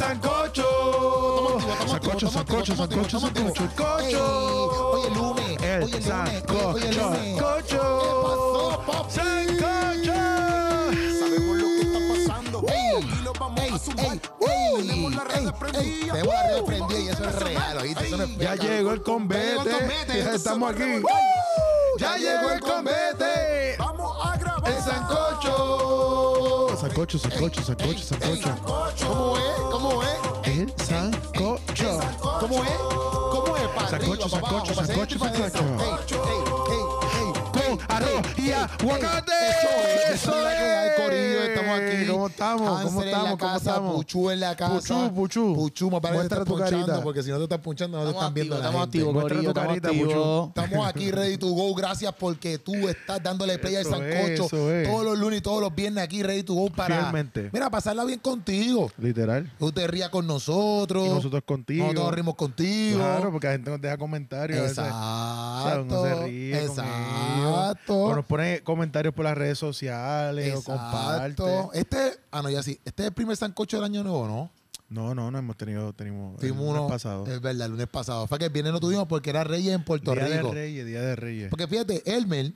sancocho. Sancocho, sancocho, sancocho, sancocho, sancocho. Oye, lunes. El Oye, sancocho, Oye, lunes. sancocho. ¿Qué pasó, papi? Sancocho. Sabemos lo que está pasando. Y lo vamos a Uh, ey, tenemos la red prendida. Tenemos la red prendida y eso es real, ¿oíste? Ya llegó el combete. Ya estamos aquí. Ya llegó el combete. Vamos a grabar. El sancocho. Sancocho, sancocho, sancocho, sancocho. ¿Cómo es? Pa' Sancocho, arriba, pa' arroz y aguacate. Eso es. Corillo. Estamos aquí. ¿Cómo estamos? ¿Cómo estamos? ¿Cómo casa, estamos? Puchu en la casa. Puchu, Puchu. Puchu, más vale que estás punchando, porque si no te estás punchando no te están viendo la estamos activos, tu estamos carita, activos. Estamos aquí ready to go. Gracias porque tú estás dándole play al sancocho es, eso es. todos los lunes y todos los viernes aquí ready to go para mira pasarla bien contigo. Literal. Que Tú te rías con nosotros. Nosotros contigo. Nosotros rimos contigo. Claro, porque la gente nos deja comentarios. a veces. O sea, Exacto. Exacto. O nos pone comentarios por las redes sociales o comparte. Este, ah, no, ya sí. Este es el primer sancocho del año nuevo, ¿no? No, no, no hemos tenido, tenemos el lunes uno. pasado. Es verdad, el lunes pasado. Fue que el viernes no tuvimos porque era Reyes en Puerto Día Rico. de Reyes, Día de Reyes. Porque fíjate, Elmer,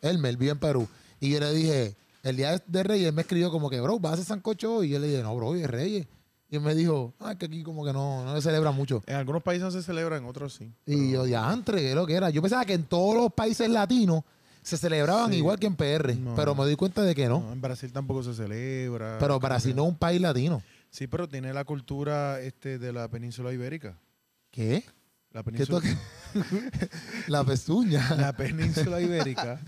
Elmer vive en Perú. Y yo le dije, el día de Reyes, él me escribió como que, bro, ¿vas a hacer sancocho hoy? Y yo le dije, no, bro, hoy es Reyes. Y él me dijo, ah, que aquí como que no, no se celebra mucho. En algunos países no se celebra, en otros sí. Y yo, ya, antes, ¿qué es lo que era? Yo pensaba que en todos los países latinos se celebraban Sí. igual que en PR. No. Pero me di cuenta de que no. No, en Brasil tampoco se celebra. Pero Brasil no es un país latino. Sí, pero tiene la cultura este, de la península ibérica. ¿Qué? La ¿Qué península, toque? la pezuña. la península ibérica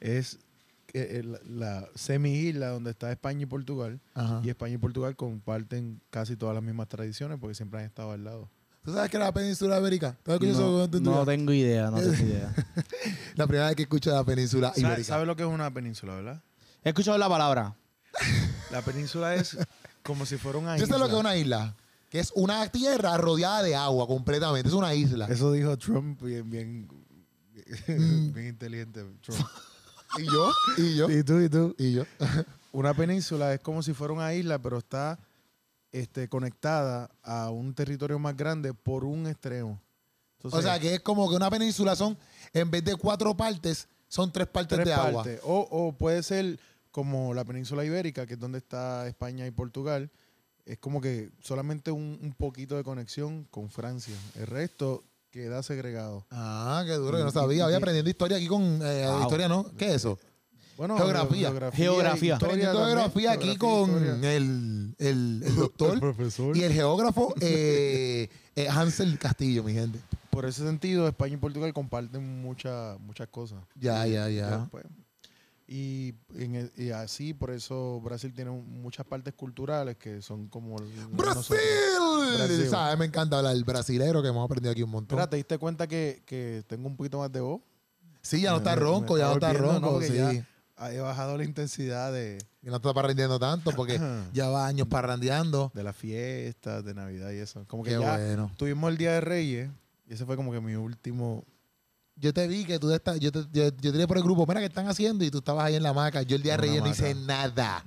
es que, eh, la, la semi-isla donde está España y Portugal. Ajá. Y España y Portugal comparten casi todas las mismas tradiciones porque siempre han estado al lado. ¿Tú sabes qué es la península ibérica? ¿Tú has escuchado No, eso no tengo idea, no tengo idea. La primera vez que escucho la península ¿Sabes sabe lo que es una península, verdad? He escuchado la palabra. La península es como si fuera una Yo isla. sé lo que es una isla. Que es una tierra rodeada de agua completamente. Es una isla. Eso dijo Trump bien, bien, bien inteligente. Trump. ¿Y yo? ¿Y yo? ¿Y tú y tú? ¿Y yo? Una península es como si fuera una isla, pero está este, conectada a un territorio más grande por un extremo. Entonces, o sea, que es como que una península son, en vez de cuatro partes, son tres partes tres de agua. partes. O, o puede ser como la península ibérica, que es donde está España y Portugal. Es como que solamente un, un poquito de conexión con Francia. El resto queda segregado. Ah, qué duro, yo no sabía. Voy aprendiendo historia aquí con... eh, Wow. Historia, ¿no? ¿Qué es eso? Bueno, Geografía. Geografía. historia Aprendiendo también. geografía aquí Geografía, con historia. el, el, el doctor El profesor. y el geógrafo eh, eh, Hansel Castillo, mi gente. Por ese sentido, España y Portugal comparten muchas muchas cosas. Ya, ya, ya. pues. Y, en el- y así, por eso Brasil tiene un- muchas partes culturales que son como... ¡Brasil! ¿Sabes? Me encanta hablar el brasilero que hemos aprendido aquí un montón. Mira, ¿te diste cuenta que, que tengo un poquito más de voz? Sí, ya no está Me- ronco, me ya no está ronco, sí. ya He bajado la intensidad de, Y no está parrandeando tanto porque ya va años parrandeando. de las fiestas, de Navidad y eso. Como que Qué ya bueno. tuvimos el Día de Reyes y ese fue como que mi último... Yo te vi que tú estás, yo te, yo, yo te di por el grupo, mira, ¿qué están haciendo? Y tú estabas ahí en la maca. Yo el día de Reyes no hice nada.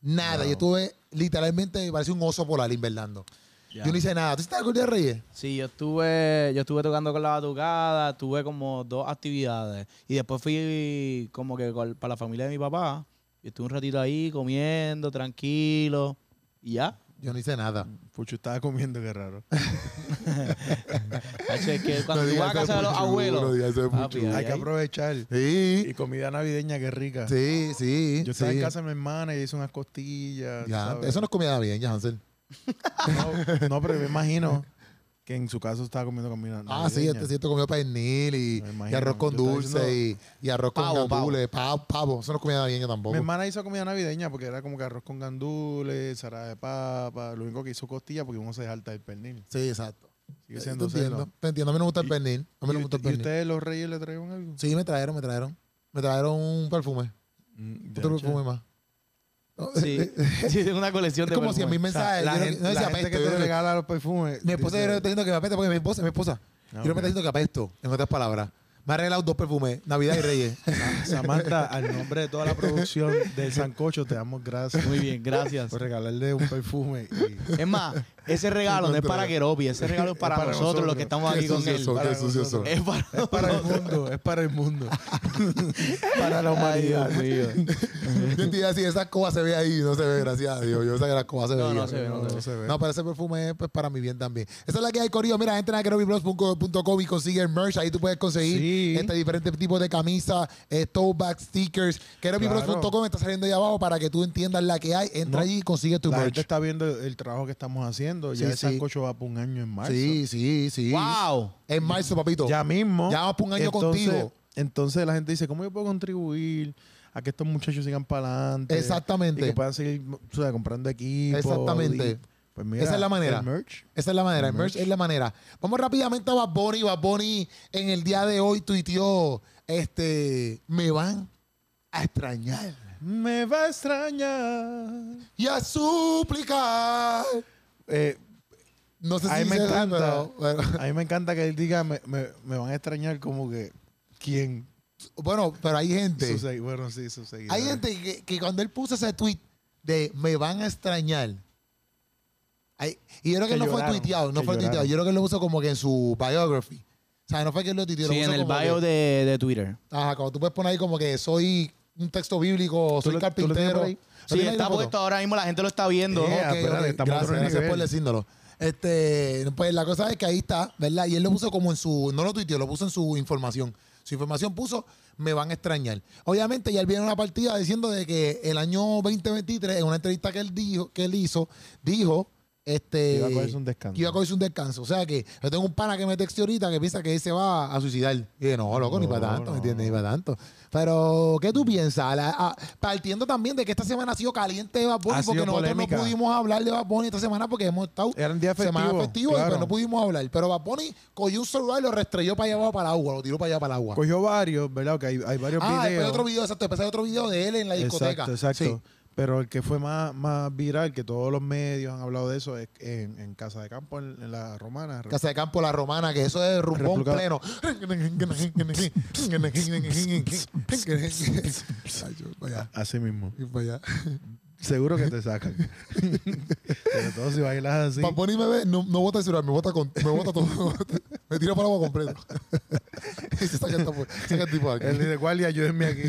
Nada. Wow. Yo estuve literalmente, parecía un oso polar invernando. Ya. Yo no hice nada. ¿Tú estás con el día de Reyes? Sí, yo estuve, yo estuve tocando con la batucada, tuve como dos actividades. Y después fui como que con- para la familia de mi papá. Y estuve un ratito ahí comiendo, tranquilo. Y ya. Yo no hice nada. Pucho estaba comiendo, qué raro. Es que cuando No tú digas vas a eso casa de los abuelos. digas eso papi, Hay que aprovechar. Y Sí, comida navideña, qué rica. sí, sí. Yo estaba sí. en casa de mi hermana y hice unas costillas. Ya, ¿sabes? eso no es comida bien, ya, Hansel. No, no, pero me imagino que en su caso estaba comiendo comida Ah, sí, este cierto comió pernil y, imagino. y arroz con Yo dulce y, y arroz con gandules, pavo, pavo. Eso no es comida bien tampoco. Mi hermana hizo comida navideña porque era como que arroz con gandules, sarada de papa. Lo único que hizo costilla porque uno se salta del pernil. Sí, exacto. Sigue Te siendo entiendo, celo. te entiendo. A mí no me gusta el Y- pernil. A mí no me ¿Y, gusta el y pernil. ustedes los reyes le trajeron algo? Sí, me trajeron, me trajeron. Me trajeron un perfume. Mm, Otro perfume más. Sí, sí, tengo una colección Es de como si a mí perfumes. me O sea, mensaje. la yo no- gente, no decía gente apesto, que yo te no- regala los perfumes. Mi esposa dice- yo está diciendo que me apesta porque mi esposa, mi esposa. Ah, Yo no me está diciendo que apesto, en otras palabras. Me ha regalado dos perfumes, Navidad y Reyes. Samantha, al nombre de toda la producción del Sancocho, te damos gracias Muy bien, gracias. por regalarle un perfume. y- Es más, ese regalo no es para Keropi, ese regalo es para, para nosotros, nosotros. los que estamos aquí con él. son, Para nosotros. Es para, Es para el mundo, es para el mundo. para la Ay, humanidad. Yo te iba a decir, esa escoba se ve ahí, no se ve, gracias a Dios. Yo sé que la escoba se ve. No, no se ve, no No se ve. No, pero ese perfume es pues, para mi bien también. Esa es la que hay, Corillo. Mira, entra a kerovibros.com y consigue el merch. Ahí tú puedes conseguir Sí. Este diferentes tipos de camisas, eh, tote bags, stickers. Kerovibros.com está saliendo ahí abajo para que tú entiendas la que hay. Entra No. allí y consigue tu La merch. gente está viendo el trabajo que estamos haciendo. Ya el. Sancocho va por un año en marzo. Sí, sí, sí. ¡Wow! En marzo, papito. Ya mismo. Ya vamos por un año Entonces- contigo. Entonces la gente dice, ¿cómo yo puedo contribuir a que estos muchachos sigan para adelante? Exactamente. Y que puedan seguir o sea, comprando equipos. Exactamente. y- pues mira, Esa es la manera. El merch. Esa es la manera, el merch es la manera. Vamos rápidamente a Bad Bunny. Bad Bunny en el día de hoy tuiteó, este, me van a extrañar Me va a extrañar. y a suplicar. Eh, No sé a si mí me encanta. pero- pero- a mí me encanta que él diga, me, me- me van a extrañar como que, ¿quién? bueno, pero hay gente, bueno, sí, seguidores. hay gente que, que cuando él puso ese tweet de me van a extrañar, y yo creo que, Que no lloraron, fue tuiteado, no fue tuiteado, yo creo que él lo puso como que en su biography. O sea, no fue que él lo tuiteó, lo Sí, en puso el como bio que- de, de Twitter. Ajá, como tú puedes poner ahí como que soy un texto bíblico, ¿Tú soy lo- lo carpintero. ¿Lo Sí, está puesto ahora mismo, la gente lo está viendo. Espérate, estamos a gracias, otro gracias por decírnoslo. Este, pues la cosa es que ahí está, ¿verdad? Y él lo puso como en su, no lo tuiteó, lo puso en su información. Su información puso, me van a extrañar. Obviamente, ya él viene una partida diciendo de que el año 2023, en una entrevista que él dijo, que él hizo, dijo, este, Iba a cogerse un descanso. iba a cogerse un descanso. O sea que yo tengo un pana que me texteó ahorita que piensa que él se va a suicidar. Y dije, no, loco, ni para tanto, no. ¿me entiendes? Ni para tanto. Pero, ¿qué tú piensas? La- ah, partiendo también de que esta semana ha sido caliente de Bad Bunny, Ha porque nosotros polémica. no pudimos hablar de Bad Bunny esta semana porque hemos estado Era un día semana y pues no pudimos hablar. Pero Bad Bunny cogió un celular y lo restrelló para allá abajo para el agua, lo tiró para allá para el agua. Cogió varios, ¿verdad? Que hay, hay varios ah, después videos. hay otro video, exacto, después hay otro video de él en la discoteca. Exacto, exacto. Sí. Pero el que fue más, más viral, que todos los medios han hablado de eso, es en, en Casa de Campo, en, en la Romana. Casa de Campo La Romana, que eso es rumbón pleno. Así mismo. y para allá. Seguro que te sacan. Pero todo si bailas así. Bunny me ve, no, no bota el celular, me bota, con, me bota todo. me tira para agua completo. y se saca el, tipo- saca el tipo de Él aquí. dice, guardia, ayúdenme aquí.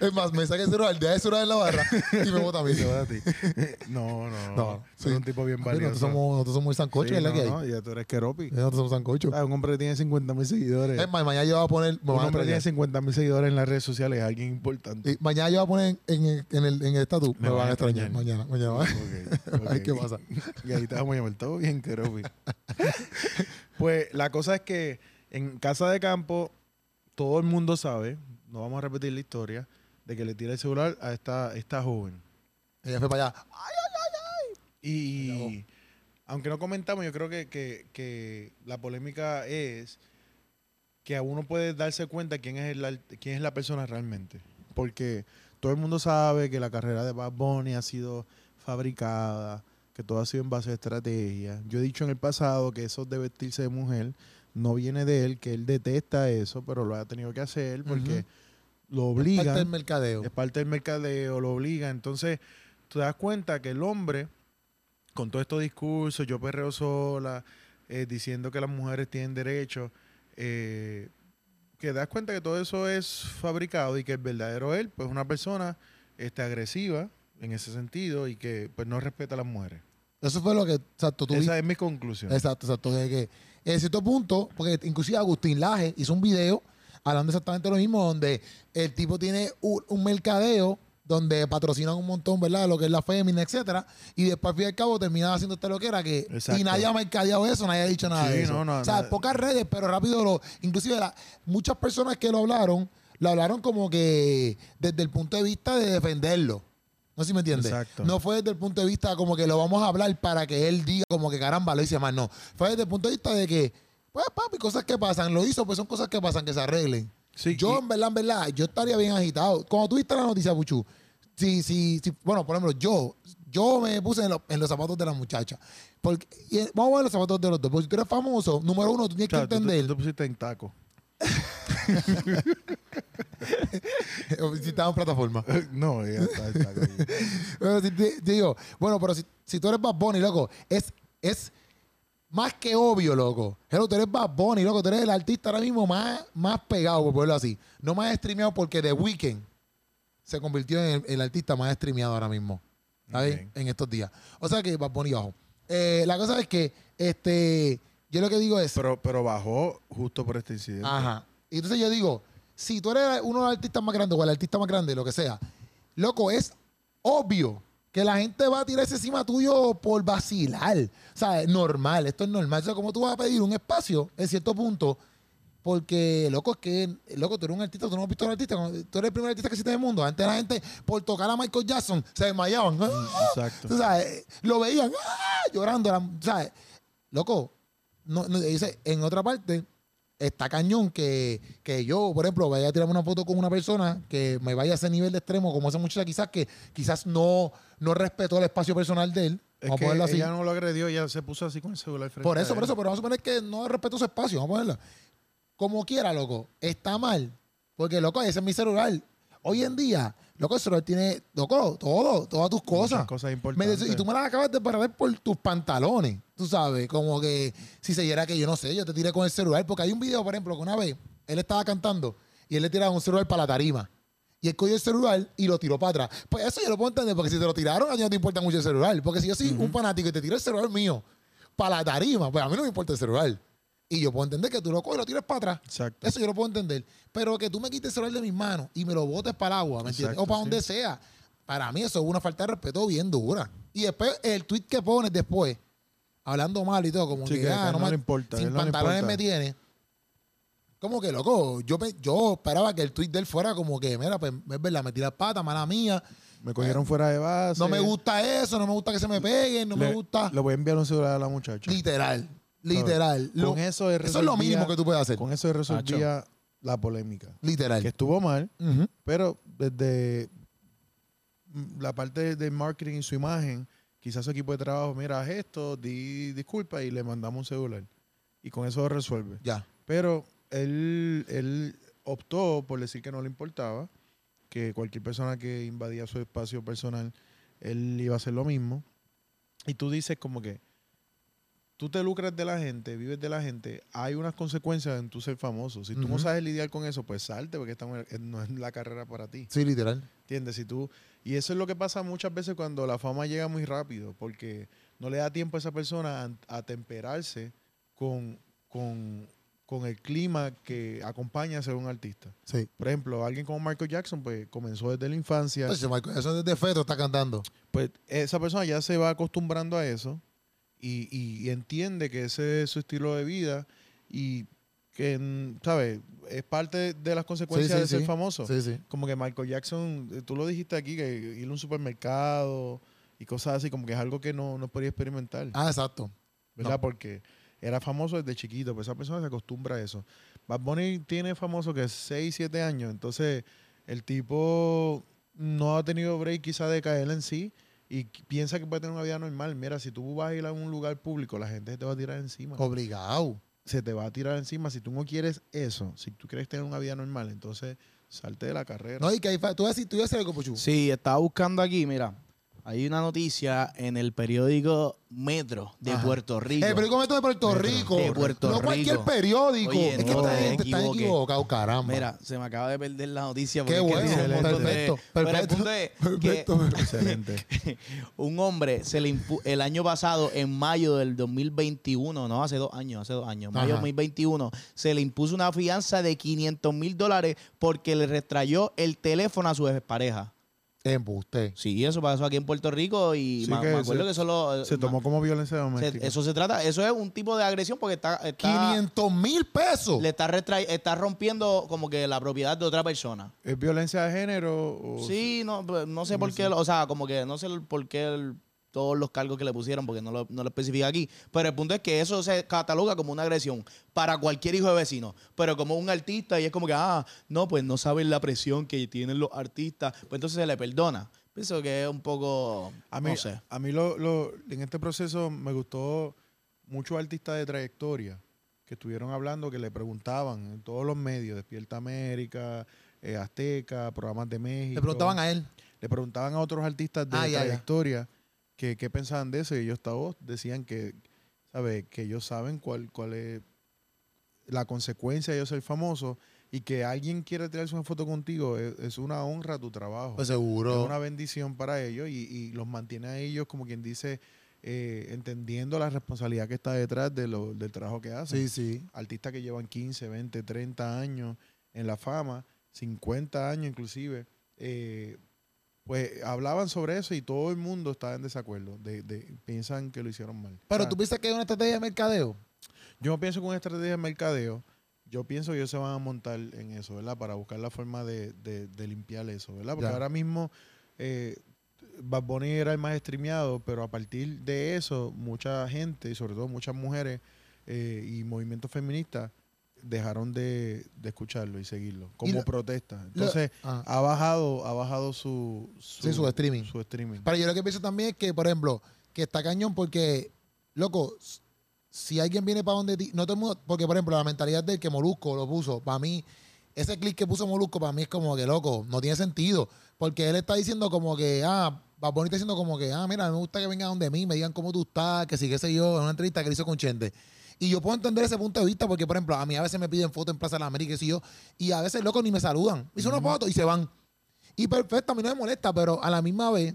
Es más, me saca el celular, deja el celular en la barra y me bota a mí. A ti. No, no. No, Soy sí. un tipo bien valioso. Nosotros somos, nosotros somos sancocho, Sí, es la no, que hay. no, ya tú eres Keropi. Nosotros somos sancocho. Ah, un hombre que tiene 50 mil seguidores. Es más, mañana yo voy a poner, me un hombre que tiene extrañar. 50 mil seguidores en las redes sociales es alguien importante. Y mañana yo voy a poner en, en, en el, en el estatus, me, Me van a extrañar. extrañar. Mañana, mañana. va. Ok, Ay, ok. ¿qué pasa? Y ahí te vamos a llamar. Todo bien, Keropi. pues la cosa es que en Casa de Campo todo el mundo sabe, no vamos a repetir la historia, de que le tira el celular a esta, esta joven. Ella fue para allá. Y aunque no comentamos, yo creo que, que- que la polémica es que a uno puede darse cuenta quién es, el, quién es la persona realmente. Porque todo el mundo sabe que la carrera de Bad Bunny ha sido fabricada, que todo ha sido en base a estrategia. Yo he dicho en el pasado que eso de vestirse de mujer no viene de él, que él detesta eso, pero lo ha tenido que hacer porque lo obliga Parte del mercadeo. es parte del mercadeo, lo obliga. Entonces, tú te das cuenta que el hombre, con todos estos discursos, yo perreo sola, eh, diciendo que las mujeres tienen derecho, eh, que das cuenta que todo eso es fabricado y que el verdadero él, pues, es una persona este, agresiva en ese sentido y que pues no respeta a las mujeres. Eso fue lo que, exacto, tú Esa es mi conclusión. Exacto, exacto. De que en cierto punto, porque inclusive Agustín Laje hizo un video hablando exactamente lo mismo, donde el tipo tiene un, un mercadeo donde patrocinan un montón, ¿verdad? Lo que es la fémina, etcétera. Y después, al fin y al cabo, terminan haciendo esta loquera que... Exacto. Y nadie ha mercadeado eso, nadie ha dicho nada Sí, de eso. no, no, o sea, nada. pocas redes, pero rápido lo... Inclusive la- muchas personas que lo hablaron, lo hablaron como que desde el punto de vista de defenderlo. No sé si me entiendes. Exacto. No fue desde el punto de vista como que lo vamos a hablar para que él diga como que caramba, lo hice mal. No. Fue desde el punto de vista de que, pues papi, cosas que pasan. Lo hizo, pues son cosas que pasan, que se arreglen. Sí, yo, y- en verdad, en verdad, yo estaría bien agitado. Cuando tú viste la noticia, Puchu, si, si, si, bueno, por ejemplo, yo, yo me puse en, lo- en los zapatos de la muchacha. Porque, y, eh, vamos a ver los zapatos de los dos. Porque si tú eres famoso, número uno, tú tienes que tú- tú- entender. tú te pusiste en taco. Si estaba en plataforma. no, ya está, está. Pero si te- te digo, bueno, pero si, si tú eres Bad Bunny, loco, es, es más que obvio, loco. Hello, tú eres Bad Bunny, loco, tú eres el artista ahora mismo más, más pegado, por ponerlo así. No más streameado porque The Weeknd se convirtió en el, el artista más streameado ahora mismo. ¿Sabes? En estos días. O sea que Bad Bunny bajo. Eh, la cosa es que, este, yo lo que digo es... Pero, pero bajó justo por este incidente. Ajá. Y entonces yo digo, si tú eres uno de los artistas más grandes o el artista más grande, lo que sea, loco, es obvio que la gente va a tirarse encima tuyo por vacilar. O sea, es normal, esto es normal. O sea, como tú vas a pedir un espacio en cierto punto, porque, loco, es que, loco, tú eres un artista, tú no has visto a un artista, tú eres el primer artista que existe en el mundo. Antes la gente, por tocar a Michael Jackson, se desmayaban. ¡Ah! Exacto. Tú sabes, lo veían ¡ah! llorando. ¿sabes? Loco, no, no, dice, en otra parte, está cañón que, que yo, por ejemplo, vaya a tirarme una foto con una persona que me vaya a ese nivel de extremo, como esa muchacha quizás que quizás no, no respetó el espacio personal de él. Es vamos a ponerlo así. ella no lo agredió, ella se puso así con el celular frente Por a eso, por eso, pero vamos a suponer que no respetó su espacio, vamos a ponerlo. Como quiera, loco, está mal. Porque, loco, ese es mi celular. Hoy en día, loco, el celular tiene, loco, todo, todas tus cosas. Muchas cosas importantes. y tú me las acabas de parar por tus pantalones, tú sabes, como que si se diera que yo no sé, yo te tiré con el celular, porque hay un video, por ejemplo, que una vez él estaba cantando y él le tiraba un celular para la tarima. Y él cogió el celular y lo tiró para atrás. Pues eso yo lo puedo entender, porque si te lo tiraron, a ti no te importa mucho el celular. Porque si yo soy un fanático y te tiro el celular mío para la tarima, pues a mí no me importa el celular. Y yo puedo entender que tú lo coges y lo tires para atrás. Exacto. Eso yo lo puedo entender. Pero que tú me quites el celular de mis manos y me lo botes para el agua, ¿me entiendes? O para sí. donde sea. Para mí eso es una falta de respeto bien dura. Y después el tweet que pones después, hablando mal y todo, como Sí, que, que- ah, no no me- importa, sin no pantalones me tiene. Como que, loco, yo, yo esperaba que el tweet de él fuera como que, mira, pues es verdad, me tiras pata, mala mía. Me cogieron fuera de base. No me gusta eso, no me gusta que se me peguen, no me gusta. Le voy a enviar un celular a la muchacha. Literal, literal. Lo- Con eso, eso es lo mínimo que tú puedes hacer. Con eso resolvía la polémica. Literal. Que estuvo mal, pero desde la parte de marketing y su imagen, quizás su equipo de trabajo, mira, haz esto, di disculpa y le mandamos un celular. Y con eso resuelve. Ya. Pero él, él optó por decir que no le importaba, que cualquier persona que invadía su espacio personal, él iba a hacer lo mismo. Y tú dices como que tú te lucras de la gente, vives de la gente, hay unas consecuencias en tu ser famoso. Si tú no sabes lidiar con eso, pues salte, porque estamos en- no es la carrera para ti. Sí, literal. ¿Entiendes? Si tú, y eso es lo que pasa muchas veces cuando la fama llega muy rápido, porque no le da tiempo a esa persona a, a temperarse con, con, con el clima que acompaña a ser un artista. Sí. Por ejemplo, alguien como Michael Jackson, pues comenzó desde la infancia, Pues, Michael, eso desde feto está cantando. pues esa persona ya se va acostumbrando a eso y, y- y entiende que ese es su estilo de vida y que, mm, ¿sabes? Es parte de las consecuencias sí, de ser sí. famoso. Sí, sí. Como que Michael Jackson, eh, tú lo dijiste aquí, que ir a un supermercado y cosas así, como que es algo que no, no podía experimentar, Ah, exacto. ¿verdad? no. Porque era famoso desde chiquito, pues esa persona se acostumbra a eso. Bad Bunny tiene famoso que es 6, 7 años, entonces el tipo no ha tenido break quizá de caer en sí y piensa que puede tener una vida normal. Mira, si tú vas a ir a un lugar público, la gente se te va a tirar encima. Obligado. Se te va a tirar encima. Si tú no quieres eso, si tú quieres tener una vida normal, entonces salte de la carrera. No, y que hay tú vas a decir, tú ibas a decir algo, Puchu. Sí, estaba buscando aquí, mira. Hay una noticia en el periódico Metro de Ajá. Puerto Rico. El periódico Metro de Puerto Metro. Rico. De Puerto no Rico. cualquier periódico. Oye, es que esta gente está equivoqué. equivocada, caramba. Mira, se me acaba de perder la noticia. Qué porque es que bueno, perfecto, perfecto, perfecto. Excelente. un hombre se le el año pasado, en mayo del 2021, no, hace dos años, hace dos años, mayo del Ajá. 2021, se le impuso una fianza de 500 mil dólares porque le restrayó el teléfono a su expareja. Embuste. Sí, eso pasó aquí en Puerto Rico y Sí, ma- que me acuerdo se- que solo... Se tomó como violencia se- doméstica. eso se trata, eso es un tipo de agresión porque está, está 500 mil pesos. le está, restra- está rompiendo como que la propiedad de otra persona. ¿Es violencia de género? O Sí, no, pues, no sé por qué, o sea, como que no sé por qué el- todos los cargos que le pusieron, porque no lo, no lo especifica aquí. Pero el punto es que eso se cataloga como una agresión para cualquier hijo de vecino. Pero como un artista, y es como que, ah, no, pues no saben la presión que tienen los artistas, pues entonces se le perdona. Pienso que es un poco, A mí, no sé. a mí lo, lo- en este proceso me gustó muchos artistas de trayectoria que estuvieron hablando, que le preguntaban en todos los medios, Despierta América, eh, Azteca, programas de México. Le preguntaban a él. le preguntaban a otros artistas de Ah, ya, ya. Que qué pensaban de eso y ellos esta voz decían que, ¿sabe? Que ellos saben cuál, cuál es la consecuencia de ellos ser famosos y que alguien quiera tirarse una foto contigo es, es una honra a tu trabajo. Pues es seguro. una bendición para ellos y, y los mantiene a ellos, como quien dice, eh, entendiendo la responsabilidad que está detrás de lo- del trabajo que hacen. Sí, sí. Artistas que llevan 15, 20, 30 años en la fama, 50 años inclusive, eh, pues hablaban sobre eso y todo el mundo estaba en desacuerdo. De, de- piensan que lo hicieron mal. Pero O sea, tú piensas que es una estrategia de mercadeo. yo no pienso que una estrategia de mercadeo. Yo pienso que ellos se van a montar en eso, ¿verdad? Para buscar la forma de, de- de limpiar eso, ¿verdad? Porque Ya. ahora mismo eh, Bad Bunny era el más streameado, pero a partir de eso, mucha gente, y sobre todo muchas mujeres eh, y movimientos feministas, dejaron de, de escucharlo y seguirlo como protesta. Entonces, Ah. ha bajado, ha bajado su, Sí, su streaming. Su streaming. Pero yo lo que pienso también es que, por ejemplo, que está cañón porque, loco, si alguien viene para donde ti, no todo el mundo, porque por ejemplo, la mentalidad del que Molusco lo puso, para mí, ese clic que puso Molusco, para mí es como que, loco, no tiene sentido. Porque él está diciendo como que, ah, Bad Bunny está diciendo como que, ah, mira, me gusta que vengan donde mí, me digan cómo tú estás, que sí, qué sé yo, en una entrevista que le hizo con Chente. Y yo puedo entender ese punto de vista porque, por ejemplo, a mí a veces me piden fotos en Plaza de la América, sé yo, y a veces, loco, ni me saludan. Hice una foto y se van. Y perfecto, a mí no me molesta, pero a la misma vez,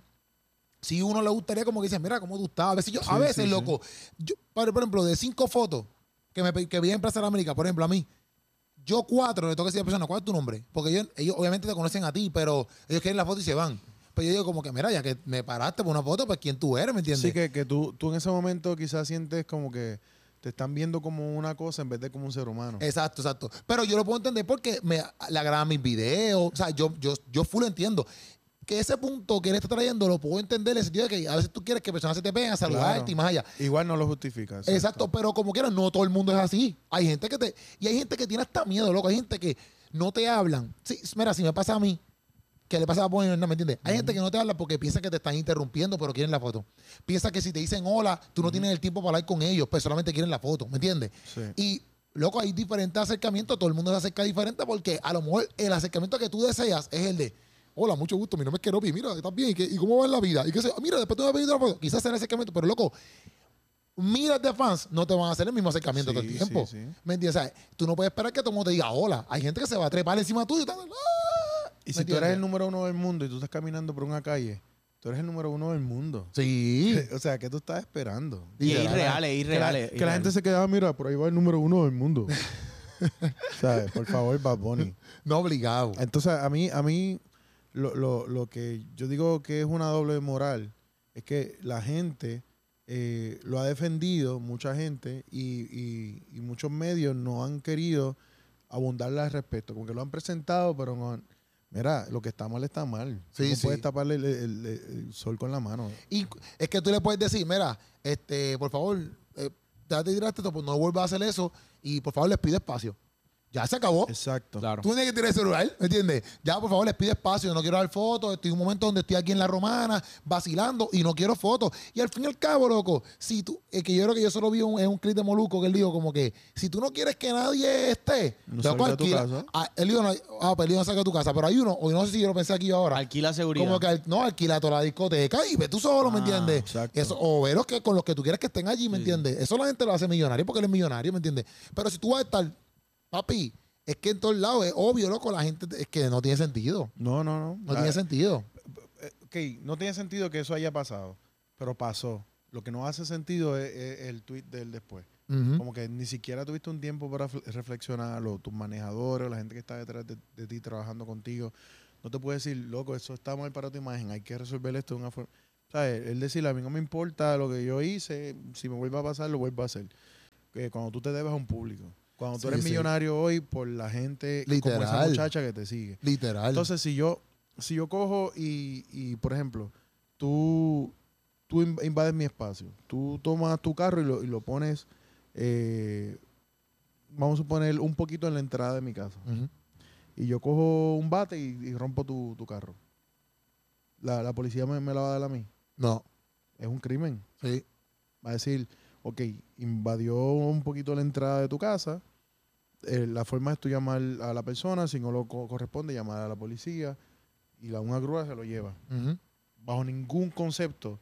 si uno le gustaría como que dice, mira cómo tú estás. A veces, yo, a veces sí, sí. loco, yo, por, por ejemplo, de cinco fotos que, me, que vi en Plaza de la América, por ejemplo, a mí, yo cuatro le tengo que decir a la persona, ¿cuál es tu nombre? Porque ellos, ellos obviamente te conocen a ti, pero ellos quieren la foto y se van. Pero yo digo como que, mira, ya que me paraste por una foto, pues quién tú eres, ¿me entiendes? Sí, que, que tú, tú en ese momento quizás sientes como que te están viendo como una cosa en vez de como un ser humano. Exacto, exacto. Pero yo lo puedo entender porque me le agradan mis videos. O sea, yo, yo, yo full entiendo. Que ese punto que él está trayendo lo puedo entender en el sentido de que a veces tú quieres que personas se te peguen a saludarte Claro. y más allá. Igual no lo justifica. Exacto. pero como quieras, no todo el mundo es así. Hay gente que te. Y hay gente que tiene hasta miedo, loco. Hay gente que no te hablan. Sí, mira, si me pasa a mí, que le pasa a Bonnie, ¿no me entiendes? Hay gente que no te habla porque piensa que te están interrumpiendo, pero quieren la foto. Piensa que si te dicen hola, tú no tienes el tiempo para hablar con ellos, pues solamente quieren la foto, ¿me entiendes? Sí. Y, loco, hay diferentes acercamientos, todo el mundo se acerca diferente porque a lo mejor el acercamiento que tú deseas es el de, hola, mucho gusto, mi nombre es Keropi, mira, ¿estás bien? ¿Y, qué- y cómo va en la vida? Y qué sé yo, mira, después tú me vas a pedir una foto. Quizás sea el acercamiento, pero loco, miles de fans no te van a hacer el mismo acercamiento todo el Sí, tiempo. sí, sí. ¿Me entiendes? O sea, tú no puedes esperar que todo el mundo te diga hola. Hay gente que se va a trepar encima tuyo y tal. ¡ah! Y ¿Me si tú eres el número uno del mundo y tú estás caminando por una calle, tú eres el número uno del mundo. Sí. O sea, ¿qué tú estás esperando? Y es irreal, es Que la, irreal. que la gente se queda, mira, por ahí va el número uno del mundo. ¿Sabes? Por favor, Bad Bunny. No obligado. Entonces, a mí, a mí lo, lo- lo que yo digo que es una doble moral es que la gente eh, lo ha defendido, mucha gente, y, y- y muchos medios no han querido abundarle al respecto. Como que lo han presentado, pero no han- Mira, lo que está mal está mal. Sí, no sí. puedes taparle el, el- el sol con la mano. Y es que tú le puedes decir, mira, este, por favor, eh, ya te tiraste pues no vuelvas a hacer eso y por favor les pide espacio. Ya se acabó. Exacto. Claro. Tú tienes que tirar el celular, ¿me entiendes? Ya, por favor, les pide espacio. No quiero dar fotos. Estoy en un momento donde estoy aquí en la romana, vacilando y no quiero fotos. Y al fin y al cabo, loco, si tú, es que yo creo que yo solo vi un, en un clip de Moluco que él dijo como que si tú no quieres que nadie esté, No de tu casa. Ah, él dijo, no, ah, pues él dijo, no salga de tu casa. Pero hay uno, o no sé si yo lo pensé aquí ahora. Alquila seguridad. Como que al- no, alquila toda la discoteca y ve tú solo, ¿me Ah, entiendes? exacto. Eso, o ver los que, con los que tú quieras que estén allí, ¿me Sí. entiendes? Eso la gente lo hace millonario porque él es millonario, ¿me entiendes? Pero si tú vas a estar, papi, es que en todos lados es obvio, loco, la gente es que no tiene sentido. No, no, no. No Ah, tiene sentido. eh, ok, no tiene sentido que eso haya pasado, pero pasó. Lo que no hace sentido es, es el tweet del después. Como que ni siquiera tuviste un tiempo para fle- reflexionarlo. Tus manejadores, la gente que está detrás de, de ti trabajando contigo, no te puede decir, loco, eso está mal para tu imagen, hay que resolver esto de una forma. ¿Sabes? Él decirle, a mí no me importa lo que yo hice, si me vuelve a pasar, lo vuelvo a hacer. Que cuando tú te debes a un público. Cuando tú eres sí. millonario hoy por la gente como esa Literal. muchacha que te sigue. Literal. Entonces, si yo, si yo cojo y, y, por ejemplo, tú, tú inv- invades mi espacio, tú tomas tu carro y lo, y lo pones, eh, vamos a suponer, un poquito en la entrada de mi casa, y yo cojo un bate y, y rompo tu, tu carro, la, la policía me, me la va a dar a mí. No, Es un crimen. sí. Va a decir, ok, invadió un poquito la entrada de tu casa. eh, la forma es tú llamar a la persona, si no lo co- corresponde, llamar a la policía y la una grúa se lo lleva. Bajo ningún concepto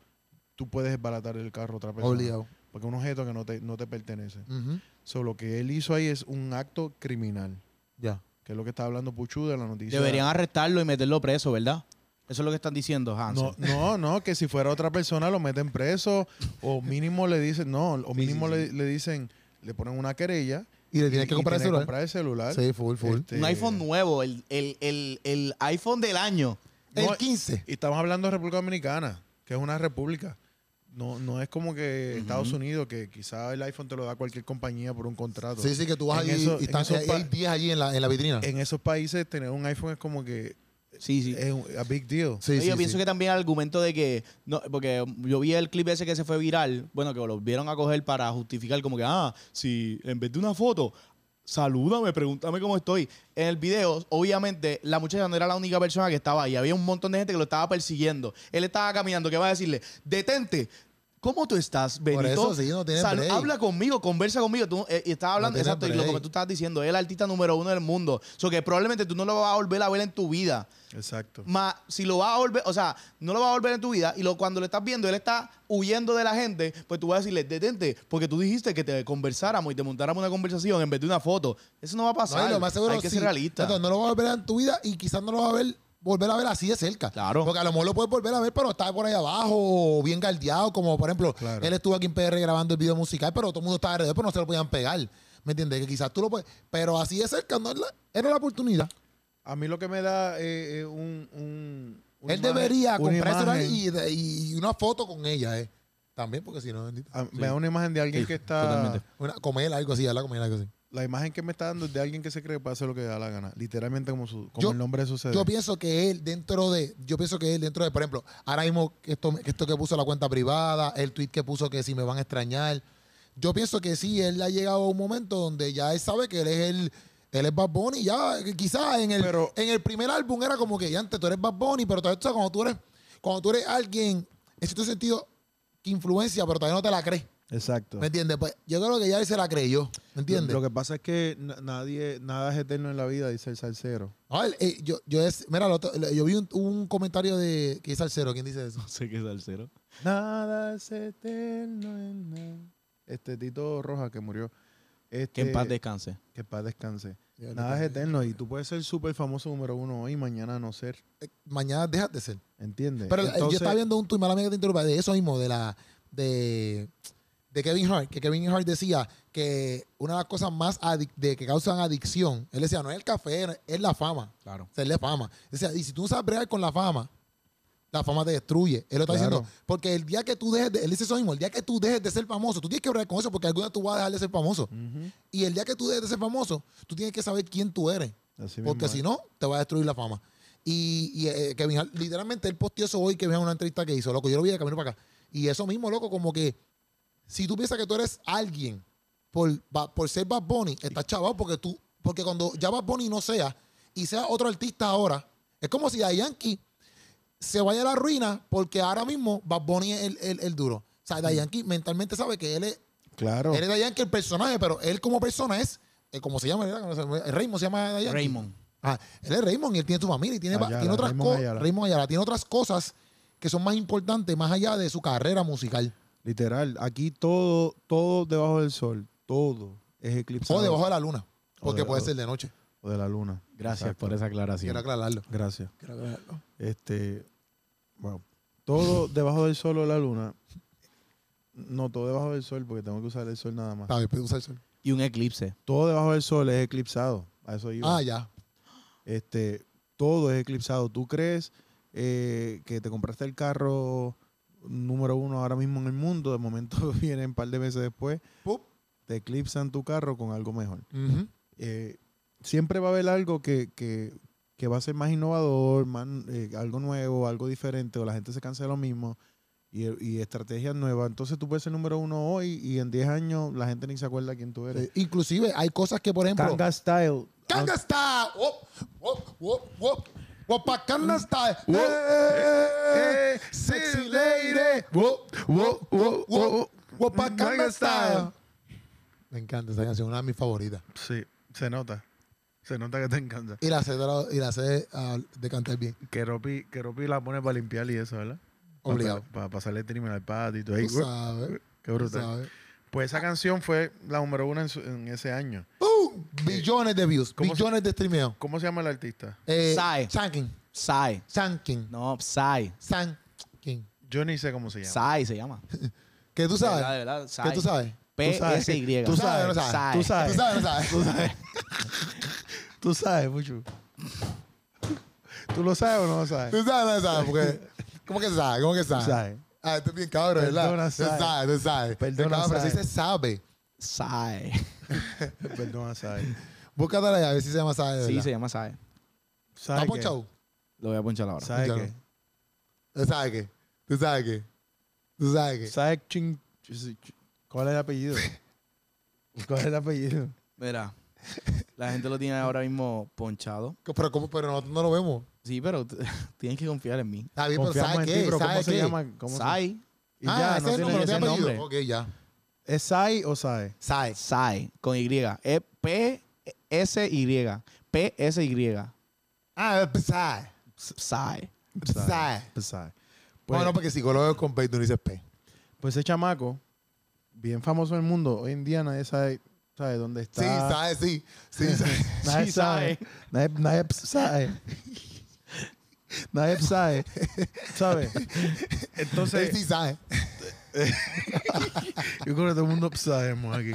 tú puedes desbaratar el carro a otra persona. Obligado. Porque es un objeto que no te, no te pertenece. Ujú. So, lo que él hizo ahí es un acto criminal, Ya. que es lo que está hablando Puchu de la noticia. Deberían arrestarlo y meterlo preso, ¿verdad? Eso es lo que están diciendo, Hansel. No, no, no, que si fuera otra persona lo meten preso o mínimo le dicen, no, o mínimo sí, Le, le dicen, le ponen una querella. Y le tienes que comprar el celular. comprar el celular. Sí, full, full. Este, Un iPhone nuevo, el, el, el, el iPhone del año. El No, 15. Y estamos hablando de República Dominicana, que es una república. No, no es como que Estados Unidos, que quizá el iPhone te lo da cualquier compañía por un contrato. Sí, sí, que tú vas En allí eso- y están, esos hay- pa- hay 10 allí en la, en la vitrina. En esos países tener un iPhone es como que Sí, sí. es un- a big deal. Sí, yo sí, pienso sí. que también el argumento de que, no, porque yo vi el clip ese que se fue viral, bueno, que lo vieron a coger para justificar como que, ah, si en vez de una foto, salúdame, pregúntame cómo estoy. En el video, obviamente, la muchacha no era la única persona que estaba ahí, había un montón de gente que lo estaba persiguiendo. Él estaba caminando, ¿qué va a decirle? Detente. ¿Cómo tú estás, Benito? eso sí, no tiene break. Habla conmigo, conversa conmigo. Tú, eh, y estaba hablando, tiene exacto, y lo que tú estabas diciendo, él es el artista número uno del mundo. O sea, que probablemente tú no lo vas a volver a ver en tu vida. Exacto. Más, si lo vas a volver, o sea, no lo vas a volver en tu vida y lo, cuando lo estás viendo, él está huyendo de la gente, pues tú vas a decirle, detente, porque tú dijiste que te conversáramos y te montáramos una conversación en vez de una foto. Eso no va a pasar. No, lo más seguro Hay que sí. ser realista. Entonces, no lo vas a volver a ver en tu vida y quizás no lo vas a ver, volver a ver así de cerca. Claro. Porque a lo mejor lo puedes volver a ver, pero está por ahí abajo, o bien guardiado, como por ejemplo, Claro. él estuvo aquí en PR grabando el video musical, pero todo el mundo estaba alrededor, pero no se lo podían pegar. ¿Me entiendes? Que quizás tú lo puedes. Pero así de cerca no era la oportunidad. A mí lo que me da eh, eh, un, un- él imagen- debería comprarse una- imagen- y, y una foto con ella, ¿eh? También, porque si no, bendito. a- me da una imagen de alguien Sí, que está totalmente. Una, comer algo así, habla comer algo así. La imagen que me está dando es de alguien que se cree que puede hacer lo que da la gana literalmente como su como Yo- el nombre sucede Yo pienso que él dentro de, yo pienso que él dentro de, por ejemplo, ahora mismo esto, que esto que puso la cuenta privada, el tweet que puso que si me van a extrañar, yo pienso que sí, él ha llegado a un momento donde ya él sabe que él es el, él es Bad Bunny, ya quizás en el, Pero- en el primer álbum era como que ya antes tú eres Bad Bunny, pero todavía, tú sabes, cuando tú eres, cuando tú eres alguien, en cierto sentido, que influencia, pero todavía no te la crees, exacto ¿me entiendes? Pues yo creo que ya él se la creyó, ¿me entiendes? lo que pasa es que na- nadie nada es eterno en la vida dice el salsero No, él, eh, yo, yo, es, mira, otro- yo vi un, un comentario de, que es Salcero, ¿quién dice eso? No sé qué es el cero. nada es eterno en nada. este Tito Roja que murió este, Que en paz descanse. que en paz descanse Ya, nada es no, eterno y tú puedes ser súper famoso número uno hoy y mañana no ser eh, Mañana dejas de ser. ¿entiendes? Pero eh, yo estaba viendo un tuit, mala amiga que te interrumpa, de eso mismo, de la de, de Kevin Hart, que Kevin Hart decía que una de las cosas más de que causan adicción, él decía, no es el café, es- es la fama, Claro. es la fama. Decía, y si tú no sabes bregar con la fama, la fama te destruye. Él lo está Claro. diciendo, porque el día que tú dejes de, él dice eso mismo, el día que tú dejes de ser famoso, tú tienes que bregar con eso, porque alguna vez tú vas a dejar de ser famoso. Y el día que tú dejes de ser famoso, tú tienes que saber quién tú eres. así Porque si es. no, te va a destruir la fama. Y, y, eh, Kevin Hart, literalmente, él posteó eso hoy, Kevin Hart, una entrevista que hizo, loco. Yo lo vi de camino para acá. Y eso mismo, loco, como que si tú piensas que tú eres alguien por, por ser Bad Bunny, estás chaval porque tú, porque cuando ya Bad Bunny no sea y sea otro artista ahora, es como si a Yankee se vaya a la ruina porque ahora mismo Bad Bunny es el, el- el duro. O sea, Daddy Yankee mentalmente sabe que él es, claro él es el personaje, pero él como persona es, eh, como se llama. Raymond se llama Yankee. Raymond. Ah, él es Raymond y él tiene su familia y tiene, Ayala, tiene otras cosas. Raymond Ayala tiene otras cosas que son más importantes, más allá de su carrera musical. Literal aquí todo todo debajo del sol todo es eclipsado O debajo de la luna. Porque de- puede o- ser de noche. o de la luna Gracias Exacto. por esa aclaración. Quiero aclararlo. gracias Quiero aclararlo. Este, bueno, todo debajo del sol o la luna. No, todo debajo del sol, porque tengo que usar el sol nada más. Está bien, puedes usar el sol. Y un eclipse. Todo debajo del sol es eclipsado. A eso iba. Ah, ya. Este, todo es eclipsado. Tú crees eh, que te compraste el carro número uno ahora mismo en el mundo, de momento viene un par de meses después, Pup. te eclipsan tu carro con algo mejor. Eh, siempre va a haber algo que, que- que va a ser más innovador, más, eh, algo nuevo, algo diferente, o la gente se cansa de lo mismo y, y estrategias nuevas. Entonces tú puedes ser número uno hoy y en 10 años la gente ni se acuerda quién tú eres. Eh, inclusive hay cosas que, por ejemplo... Kanga Style. ¡Kanga Style! ¡Wop! ¡Wop! ¡Wop! ¡Wop! ¡Wopa Kanga Style! Wop. ¡Eh! Eh, ¡Sexy lady! Wakanda Style. Me encanta esa canción, una de mis favoritas. Sí, se nota. Se nota que te encanta. Y la sé de, la- y la sé ah, de cantar bien. Que Ropi, que Ropi la pone para limpiar y eso, ¿verdad? Obligado. Para, pasarle trimmer al patio y todo ahí. Tú sabes. Qué tú brutal. sabes. Pues esa canción fue la número uno en, su- en ese año. ¡Pum! Billones de views, ¿Cómo se- billones de streameo. ¿Cómo se llama el artista? Eh, Psy. Sankin. Psy. Sankin. No, Psy. Sankin. Yo ni sé cómo se llama. Psy se llama. ¿Qué tú De verdad, sabes? de verdad, Psy. ¿Qué tú sabes? P-S-Y. ¿Tú sabes o no sabes? Psy. Tú sabes. ¿Tú sabes o no sabes? Tú sabes. Tú sabes, Puchu. ¿Tú lo sabes o no lo sabes? ¿Tú sabes o no sabes? Porque, ¿Cómo que sabe? ¿Cómo que Tú sabe? sabes. Ah, esto es bien cabrón, ¿verdad? Perdona, Tú sabe. sabes, tú sabes. Perdona, Cabrón, pero sabe. sí se sabe. Psy. Perdón, sabes. Búscatela ahí, a ver si se llama sabe. de Sí, se llama. ¿Sabes ¿Está qué? ponchado? Lo voy a ponchar ahora. ¿Sabes Ponchalo. qué? ¿Tú sabes qué? ¿Tú sabes qué? ¿Tú sabes qué? ¿Sabes chin- ch- ¿Cuál es el apellido? ¿Cuál es el apellido? Mira, la gente lo tiene ahora mismo ponchado. Pero, ¿cómo? pero nosotros no lo vemos. Sí, pero tienes que confiar en mí. Está bien, pero Confiamos ¿sabes en ti, qué? pero ¿cómo ¿Sabes se qué? llama? ¿Cómo se- Psy. Y ah, ya, ese no es el tiene ese tiene apellido. nombre. Ok, ya. ¿Es Sai o Sae? Sai. Psy. Con Y. E P-S-Y. P-S-Y. Ah, es Sai. Psy. Sai. Sai. Pues, Bueno, porque psicólogo con P, tú no dices P. pues ese chamaco, bien famoso en el mundo, hoy en día nadie sabe, sabe dónde está. Sí, sabe, sí. Sí, sabe. Nadie Sí sabe. Nadie, nadie sabe. Nadie sabe. ¿Sabes? Entonces, Él sí sabe. yo creo que todo el mundo sabemos aquí.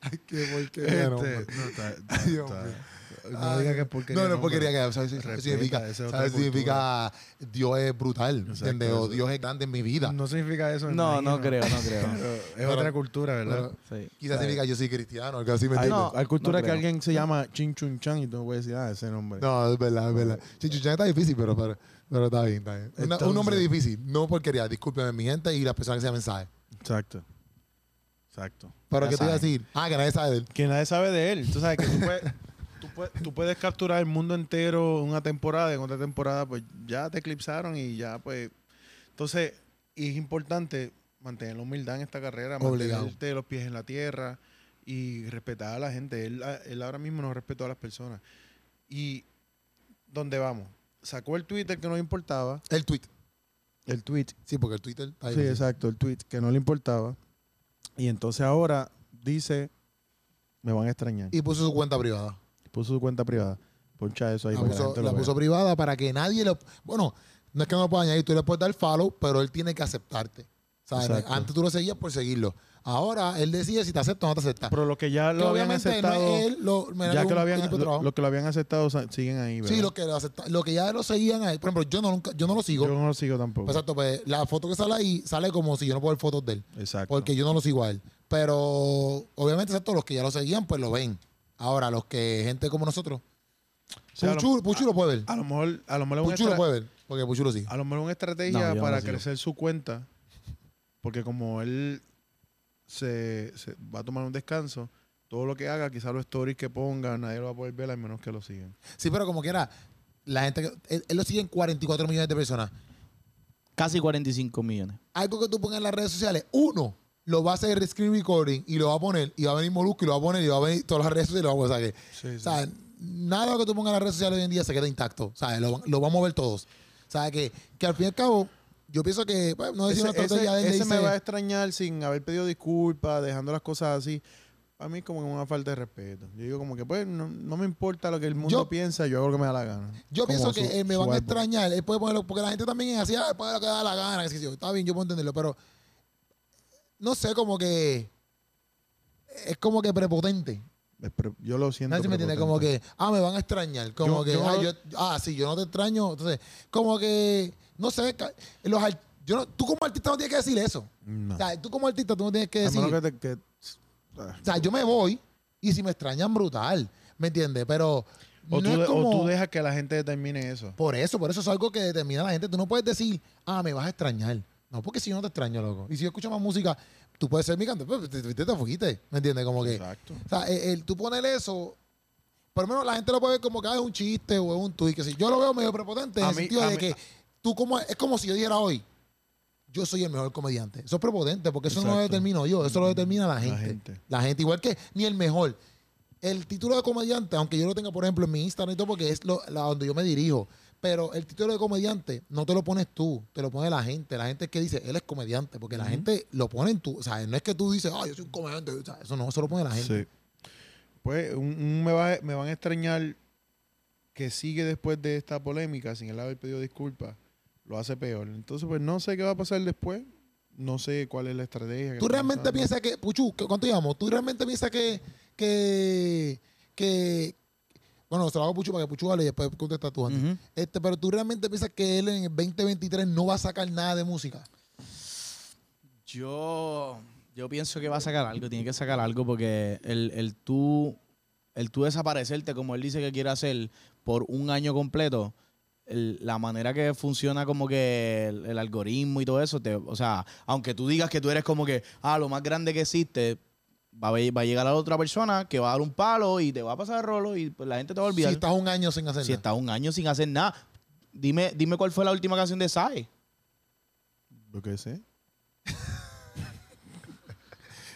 Ay, qué porquería, no, Este, hombre. no, está- está- está-. No diga que es porquería. No, no es porquería que ¿sabes? Respeta, significa, esa es otra ¿sabes? cultura. significa Dios es brutal. O. Dios es grande en mi vida. No significa eso. No, no creo, no creo. Es Pero- otra cultura, ¿verdad? Pero Sí. quizás significa yo soy cristiano, algo así, ¿me Hay, entiendes? no, hay culturas no que creo. alguien se llama Chin Chun Chan y tú no puedes decir, ah, ese nombre. No, es verdad, es verdad. Chichuchan está difícil, pero, pero, pero está bien, está bien. Una- un Entonces- nombre difícil, no porquería. Discúlpeme, mi gente y las personas que se llaman sabe. Exacto. Exacto. Pero Ya ¿qué te iba a saben. decir? Ah, que nadie sabe de él. Que nadie sabe de él. Tú sabes que tú puedes, puedes, tú puedes capturar el mundo entero en una temporada, en otra temporada pues ya te eclipsaron y ya pues... Entonces, y es importante mantener la humildad en esta carrera, Obligado. mantenerte los pies en la tierra y respetar a la gente. Él, él ahora mismo no respetó a las personas. Y, ¿dónde vamos? Sacó el Twitter que no le importaba, El tweet. el tweet Sí, porque el Twitter Sí, exacto, el tweet que no le importaba. Y entonces ahora dice, me van a extrañar. Y puso su cuenta privada. Puso su cuenta privada. Poncha eso ahí La para que la puso, la lo puso privada para que nadie lo. Bueno, no es que no lo pueda añadir, tú le puedes dar follow, pero él tiene que aceptarte. ¿Sabes? Antes tú lo seguías por seguirlo. Ahora él decide si te acepta o no te acepta. Pero los que ya Que lo habían obviamente aceptado, no es él, lo, ya que lo habían, lo, los que lo habían aceptado siguen ahí, ¿verdad? Sí, lo que, lo, acepta- lo que ya lo seguían a él. Por ejemplo, yo no, nunca, yo no lo sigo. Yo no lo sigo tampoco. Exacto, pues la foto que sale ahí sale como si yo no puedo ver fotos de él. Exacto. Porque yo no lo sigo a él. Pero obviamente, exacto, los que ya lo seguían, pues lo ven. Ahora, los que, gente como nosotros, O sea, a, lo, Puchu, Puchu lo puede ver. a lo mejor, a lo mejor una Puchu lo estra- puede ver, porque Puchu lo sigue. a lo mejor una No, estrategia yo no para lo sigo. crecer su cuenta, porque como él se, se va a tomar un descanso, todo lo que haga, quizás los stories que ponga, nadie lo va a poder ver, al menos que lo sigan. Sí, pero como quiera, la gente, que- él, él lo sigue en 44 millones de personas. Casi 45 millones. Algo que tú pongas en las redes sociales, uno lo va a hacer screen recording y lo va a poner, y va a venir Molusco y lo va a poner, y va a venir todas las redes sociales y lo va a poner. Sí, o sea, nada de lo que tú pongas en las redes sociales hoy en día se queda intacto. ¿sabes? Lo, lo vamos a ver todos. O sea, que, que al fin y al cabo, yo pienso que, pues, no decir ese, una estrategia de ese- él, ese me dice- va a extrañar sin haber pedido disculpas, dejando las cosas así. A mí como una falta de respeto. Yo digo como que pues no, no me importa lo que el mundo Yo- piensa, yo hago lo que me da la gana. Yo Como pienso que eh, me van a extrañar. Él puede ponerlo, porque la gente también es así, ah, puede lo que da la gana. yo. Está bien, yo puedo entenderlo, pero no sé, como que es como que prepotente. Pre- Yo lo siento. Nadie me entiende, como que, ah, me van a extrañar. Como Yo- que, yo ah, no- yo- ah, sí, yo no te extraño. Entonces, como que, no sé, los yo no- tú como artista no tienes que decir eso. No. O sea, tú como artista tú no tienes que decir, menos que te- que- ah. o sea, yo me voy y si me extrañan, brutal. ¿Me entiendes? Pero o, no tú, como... o tú dejas que la gente determine eso. Por eso, por eso es algo que determina a la gente. Tú no puedes decir, ah, me vas a extrañar. No, porque si yo no te extraño, loco. Y si yo escucho más música, tú puedes ser mi cantante, pues te, te, te fuiste. ¿Me entiendes? Como que, Exacto. o sea, el, el- tú poner eso, por lo menos la gente lo puede ver como que ah, es un chiste o es un tuit. Que si yo lo veo medio prepotente en A el mí- sentido de mí- que tú como, es como si yo dijera hoy, yo soy el mejor comediante. Eso es prepotente, porque eso no lo determino yo, eso lo determina la gente. gente. La gente, igual que ni el mejor. El título de comediante, aunque yo lo tenga, por ejemplo, en mi Instagram y todo, porque es lo, la donde yo me dirijo, pero el título de comediante no te lo pones tú, te lo pone la gente. La gente es que dice, él es comediante, porque la gente lo pone en tu. O sea, no es que tú dices, ah, yo soy un comediante. O sea, eso no, eso lo pone la gente. Sí. Pues un, un me, va- me van a extrañar que sigue después de esta polémica sin él haber pedido disculpas. Lo hace peor. Entonces, pues no sé qué va a pasar después. No sé cuál es la estrategia. ¿Tú realmente piensas que, Puchu, ¿qué- ¿cuánto llevamos? ¿Tú realmente piensas que, que, que, bueno, se lo hago a Puchu para que Puchu hable y después contesta tú antes. Ujú. Este, pero tú realmente piensas que él en el 2023 no va a sacar nada de música. Yo, yo pienso que va a sacar algo, tiene que sacar algo porque el, el tú, el tú desaparecerte como él dice que quiere hacer por un año completo, el- la manera que funciona como que el, el algoritmo y todo eso, te, o sea, aunque tú digas que tú eres como que, ah, lo más grande que existe, va a, va a llegar a la otra persona que va a dar un palo y te va a pasar el rolo y pues, la gente te va a Si olvidar. estás un año sin hacer si nada. estás un año sin hacer nada. Dime, dime cuál fue la última canción de Sai. Lo que sé.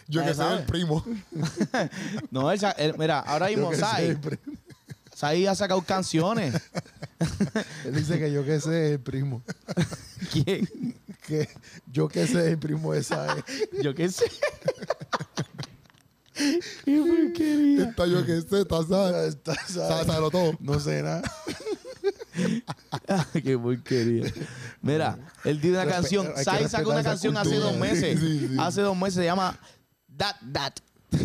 Yo que sé, el primo. No, él mira, ahora mismo Yo que Sai, Sai ha sacado canciones. Él dice que yo que sé es el primo. ¿Quién? Que yo que sé es el primo de esa. Yo qué sé. Qué porquería. Está yo que sé, está, sabe, Está- sabe, todo. No sé nada. Qué porquería. Mira, él tiene una Respe- canción. Sai sacó una canción hace dos meses. Sí, sí, sí. Hace dos meses se llama That That.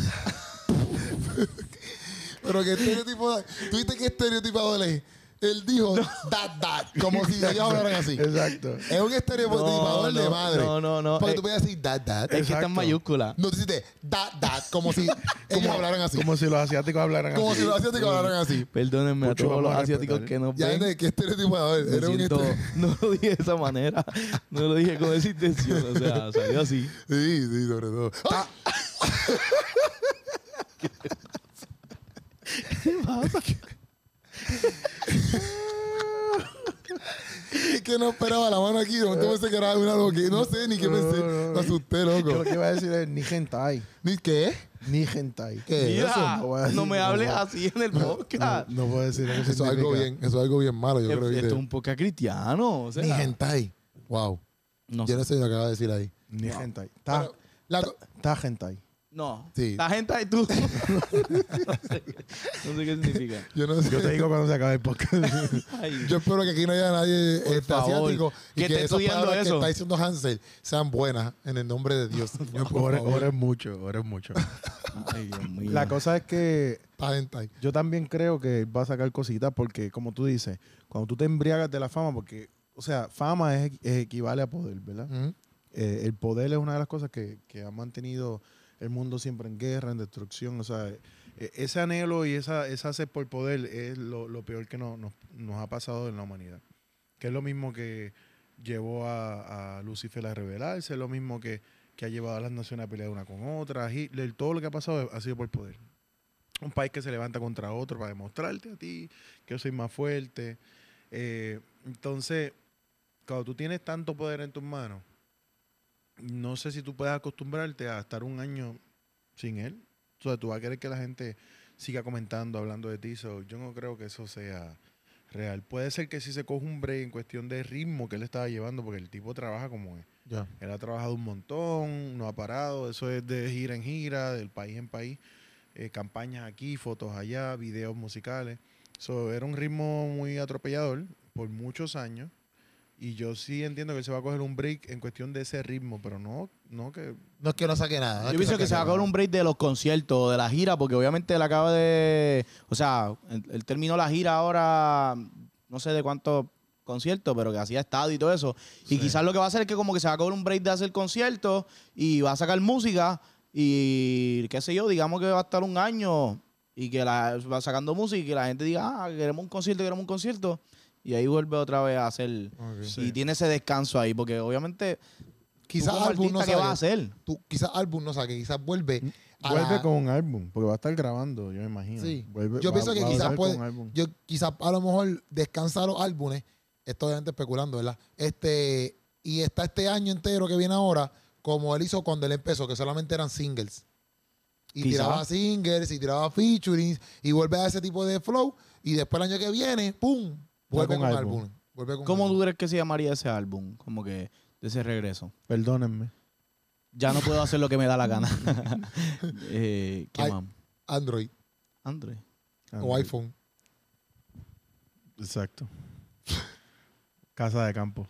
Pero que estereotipo. ¿Tú viste qué estereotipado él es? Él dijo that, that, como si ellos hablaran así. Exacto. Es un estereotipador No, de madre. no, no, no. Porque Eh, tú puedes decir that, that. Es que está en Exacto. mayúscula. No, tú dices that, that, como si ellos hablaran así. Como si los asiáticos hablaran Como así. si los asiáticos hablaran así. Perdónenme a todos los asiáticos que nos Ya ven. ves qué estereotipador. Era un estere- no lo dije de esa manera. No lo dije con esa intención. O sea, salió así. Sí, sí, sobre todo. ¡Ah! Es que no esperaba la mano aquí, momento pensé que era una loca. No sé ni qué No, pensé. no, no. Me asusté, Yo lo loco. que iba a decir es ni hentai. ¿Ni qué? Ni hentai. ¿Qué es eso? No decir, no me no hables así en el podcast. No, no puedo decir que Eso es algo bien, eso es algo bien malo, yo Esto creo. es ¿viste? un podcast cristiano. O sea, Ni hentai. Wow. No, Yo no sé lo que acaba de decir ahí. Ni hentai. Está, Pero, la co- está hentai. No. Sí. La gente ahí tú. no, sé, no sé qué significa. yo no sé. Yo te digo cuando se acabe el podcast. Yo espero que aquí no haya nadie este, asiático y que que esté esas estudiando palabras eso. que está diciendo Hansel sean buenas en el nombre de Dios. Señor, por Ore- favor. Ores mucho, ores mucho. ay, Dios mío. La cosa es que yo también creo que va a sacar cositas porque, como tú dices, cuando tú te embriagas de la fama, porque, o sea, fama es, es equivale a poder, ¿verdad? Eh, el poder es una de las cosas que, que ha mantenido el mundo siempre en guerra, en destrucción. O sea, eh, ese anhelo y esa, esa sed por poder es lo, lo peor que no- nos, nos ha pasado en la humanidad. Que es lo mismo que llevó a, a Lucifer a rebelarse, es lo mismo que, que ha llevado a las naciones a pelear una con otra. Hitler, todo lo que ha pasado ha sido por poder. Un país que se levanta contra otro para demostrarte a ti que yo soy más fuerte. Eh, entonces, cuando tú tienes tanto poder en tus manos, no sé si tú puedes acostumbrarte a estar un año sin él. O sea, tú vas a querer que la gente siga comentando, hablando de ti. So, yo no creo que eso sea real. Puede ser que sí se coja un break en cuestión de ritmo que él estaba llevando, porque el tipo trabaja como es. Él ha trabajado un montón, no ha parado. Eso es de gira en gira, del país en país. Eh, campañas aquí, fotos allá, videos musicales. So, era un ritmo muy atropellador por muchos años. Y yo sí entiendo que se va a coger un break en cuestión de ese ritmo, pero no, no que No es que no saque nada. no Yo pienso que se va a nada. un break de los conciertos, de la gira, porque obviamente él acaba de. O sea, él, él terminó la gira ahora, no sé de cuántos conciertos, pero que hacía estadio y todo eso. Y quizás lo que va a hacer es que como que se va a acabar un break de hacer conciertos y va a sacar música y qué sé yo, digamos que va a estar un año y que la, va sacando música y que la gente diga, ah, queremos un concierto, queremos un concierto. Y ahí vuelve otra vez a hacer. Y tiene ese descanso ahí, porque obviamente. Quizás álbum no ¿qué vas a saque. hacer? Tú, quizás álbum no saque, quizás vuelve. a vuelve la- con un álbum, porque va a estar grabando, yo me imagino. Sí. Vuelve- Yo va- pienso que va quizás puede. Yo quizás a lo mejor descansa los álbumes. Esto obviamente especulando, ¿verdad? Este. y está este año entero que viene ahora, como él hizo cuando él empezó, que solamente eran singles. Y Quizá. tiraba singles y tiraba featuring y vuelve a ese tipo de flow. Y después el año que viene, ¡pum! Vuelve con con, álbum. álbum. Vuelve con ¿Cómo álbum. tú crees que se llamaría ese álbum? Como que de ese regreso. Perdónenme. Ya no puedo hacer lo que me da la gana. eh, ¿Qué más? Android Android. o iPhone. Exacto. Casa de campo.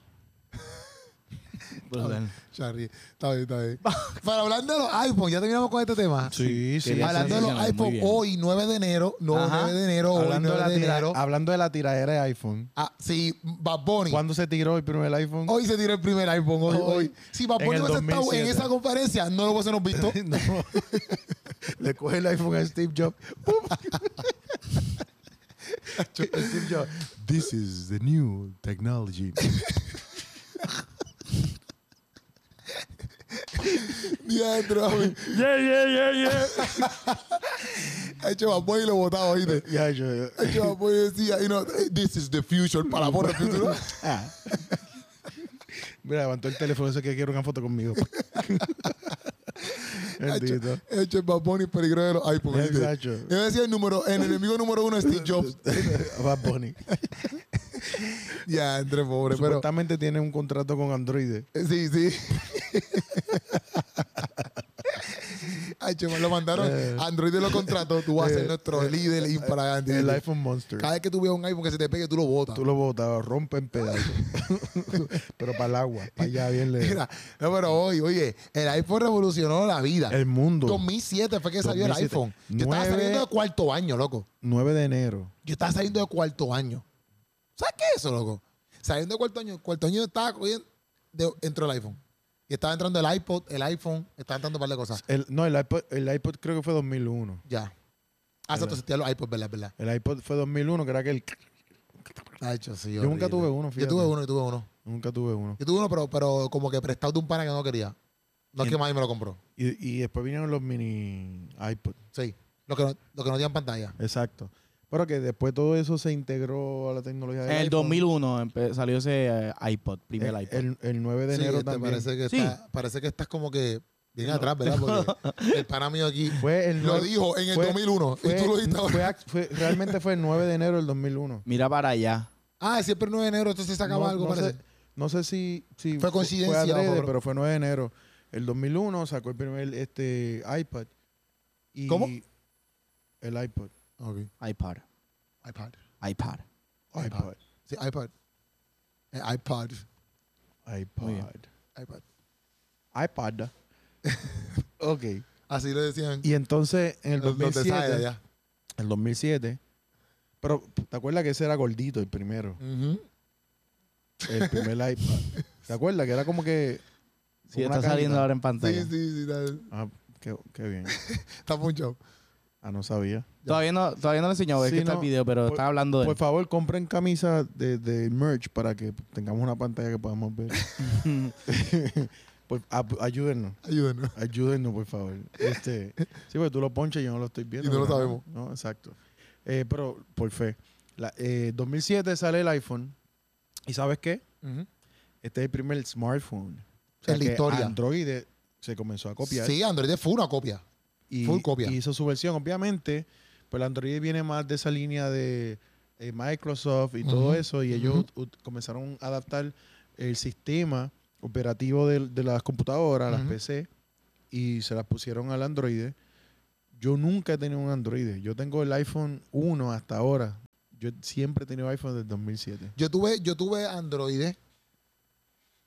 Brutal. Charlie, está bien, está bien. Para hablar de los iPhone, ya terminamos con este tema. Sí, sí. Hablando de los iPhone, hoy 9 de enero, no Ajá. 9 de enero, hoy Hablando de, 9 la de enero. hablando de la tiradera de iPhone. Ah, sí, Bad Bunny. ¿Cuándo se tiró el primer iPhone? Hoy se tiró el primer iPhone, hoy, Hoy. Si Bad Bunny hubiese estado en 2007. esa conferencia, no lo hubiésemos visto. No. Le coge el iPhone a Steve Jobs. Steve Jobs. This is the new technology. Diandro, mami. yeah, yeah, yeah, yeah. Ha hecho Bad Bunny y lo botaba, ¿oíste? Ya, yo, Ha hecho Bad Bunny y decía, you know, this is the future, para por el futuro. Ah. Mira, levantó el teléfono ese que quiere una foto conmigo. Hecho, Bendito. hecho Bad Bunny peligro de los iPhones. Exacto. Yo decía el número, el enemigo número uno es Steve Jobs. Bad Bunny. Ya, entre pobre, pero Supuestamente tiene un contrato con Android. sí, sí. Chema, lo mandaron. Eh. Android lo contrató. Tú vas a ser Eh, nuestro eh, líder infragante. El iPhone Monster. Cada vez que tú veas un iPhone que se te pegue, tú lo botas. Tú lo botas, rompe en pedazos. Pero para el agua, para allá bien le. Mira, no, pero hoy, oye, el iPhone revolucionó la vida. El mundo. 2007 fue que salió el 2007. iPhone. Yo estaba saliendo de cuarto año, loco. 9 de enero. Yo estaba saliendo de cuarto año. ¿Sabes qué es eso, loco? Saliendo de cuarto año, cuarto año estaba cogiendo, de, entró el iPhone. Y estaba entrando el iPod, el iPhone, estaba entrando un par de cosas. El, no, el iPod, el iPod creo que fue 2001. Ya. Ah, exacto, existían los iPods, ¿verdad? ¿verdad? El iPod fue 2001, que era aquel. Sí, Yo nunca tuve uno, Yo fíjate. tuve uno, yo tuve uno. Nunca tuve uno. Yo tuve uno, pero, pero como que prestado de un pana que no quería. No es que nadie me lo compró. Y, y después vinieron los mini iPod. Sí. Lo que no, lo que no tenían pantalla. Exacto. Pero que después todo eso se integró a la tecnología En el iPhone. 2001 empe- salió ese eh, iPod, primer El, iPod. el, el 9 de Sí, enero este, también. Parece que, Sí. está, parece que estás como que bien atrás, ¿verdad? Porque el pana mío aquí Fue el lo dijo en el fue- 2001 Fue, y tú lo dijiste ahora. fue ac- fue- realmente fue el 9 de enero del 2001. Mira para allá. Ah, siempre el 9 de enero, entonces se acaba no, algo, no parece. Sé, no sé si, si Fue fu- coincidencia, adrede, pero fue 9 de enero. El 2001 sacó el primer este, iPad. Y ¿Cómo? El iPod. Ok. iPad. iPad. iPad. iPod. Sí, iPad. Eh, iPad. iPod. Muy bien. iPad. iPad. ok. Así le decían Y entonces en el los, los de 2007, Saya allá. el 2007, pero ¿te acuerdas que ese era gordito el primero? Ujú. El primer iPad. ¿Te acuerdas que era como que Sí, como una está saliendo cajita? ahora en pantalla. Sí, sí, sí. Está, Ah, qué, qué bien. está mucho. Ah, no sabía. Todavía no, todavía no le he enseñado, es Sí, que está no. el video, pero Por- está hablando de Por favor, compren camisas de, de merch para que tengamos una pantalla que podamos ver. Pues, ap- ayúdennos. Ayúdenos. Ayúdennos, por favor. Este, sí, porque tú lo ponches y yo no lo estoy viendo. Y no lo sabemos. No, exacto. Eh, pero, por fe. La, eh, 2007 sale el iPhone. ¿Y sabes qué? Este es el primer smartphone. En la historia. Android se comenzó a copiar. Sí, Android fue una copia. Y, full copia. hizo su versión. Obviamente, pues el Android viene más de esa línea de eh, Microsoft y todo eso. Y ellos comenzaron a adaptar el sistema operativo de, de las computadoras, las. PC, y se las pusieron al Android. Yo nunca he tenido un Android. Yo tengo el iPhone 1 hasta ahora. Yo siempre he tenido iPhone desde 2007. Yo tuve, yo tuve Android.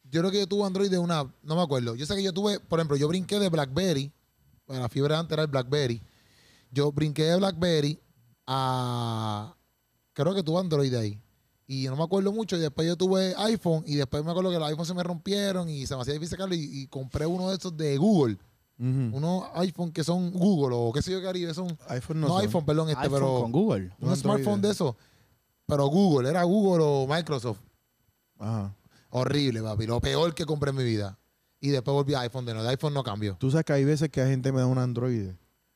Yo creo que yo tuve Android de una, no me acuerdo. Yo sé que yo tuve, por ejemplo, yo brinqué de BlackBerry. Bueno, la fiebre antes era el BlackBerry. Yo brinqué de BlackBerry a, creo que tuve Android ahí. Y no me acuerdo mucho. Y después yo tuve iPhone. Y después me acuerdo que los iPhones se me rompieron y se me hacía difícil sacarlo. Y, y compré uno de estos de Google. Ujú. Unos iPhone que son Google o qué sé yo qué haría. Son, iPhone no, no, son. iPhone, perdón, este, iPhone pero con Google. un smartphone de eso. Pero Google, era Google o Microsoft. Ajá. Horrible, papi. Lo peor que compré en mi vida. Y después volví a iPhone de nuevo. De iPhone no cambió. Tú sabes que hay veces que la gente me da un Android.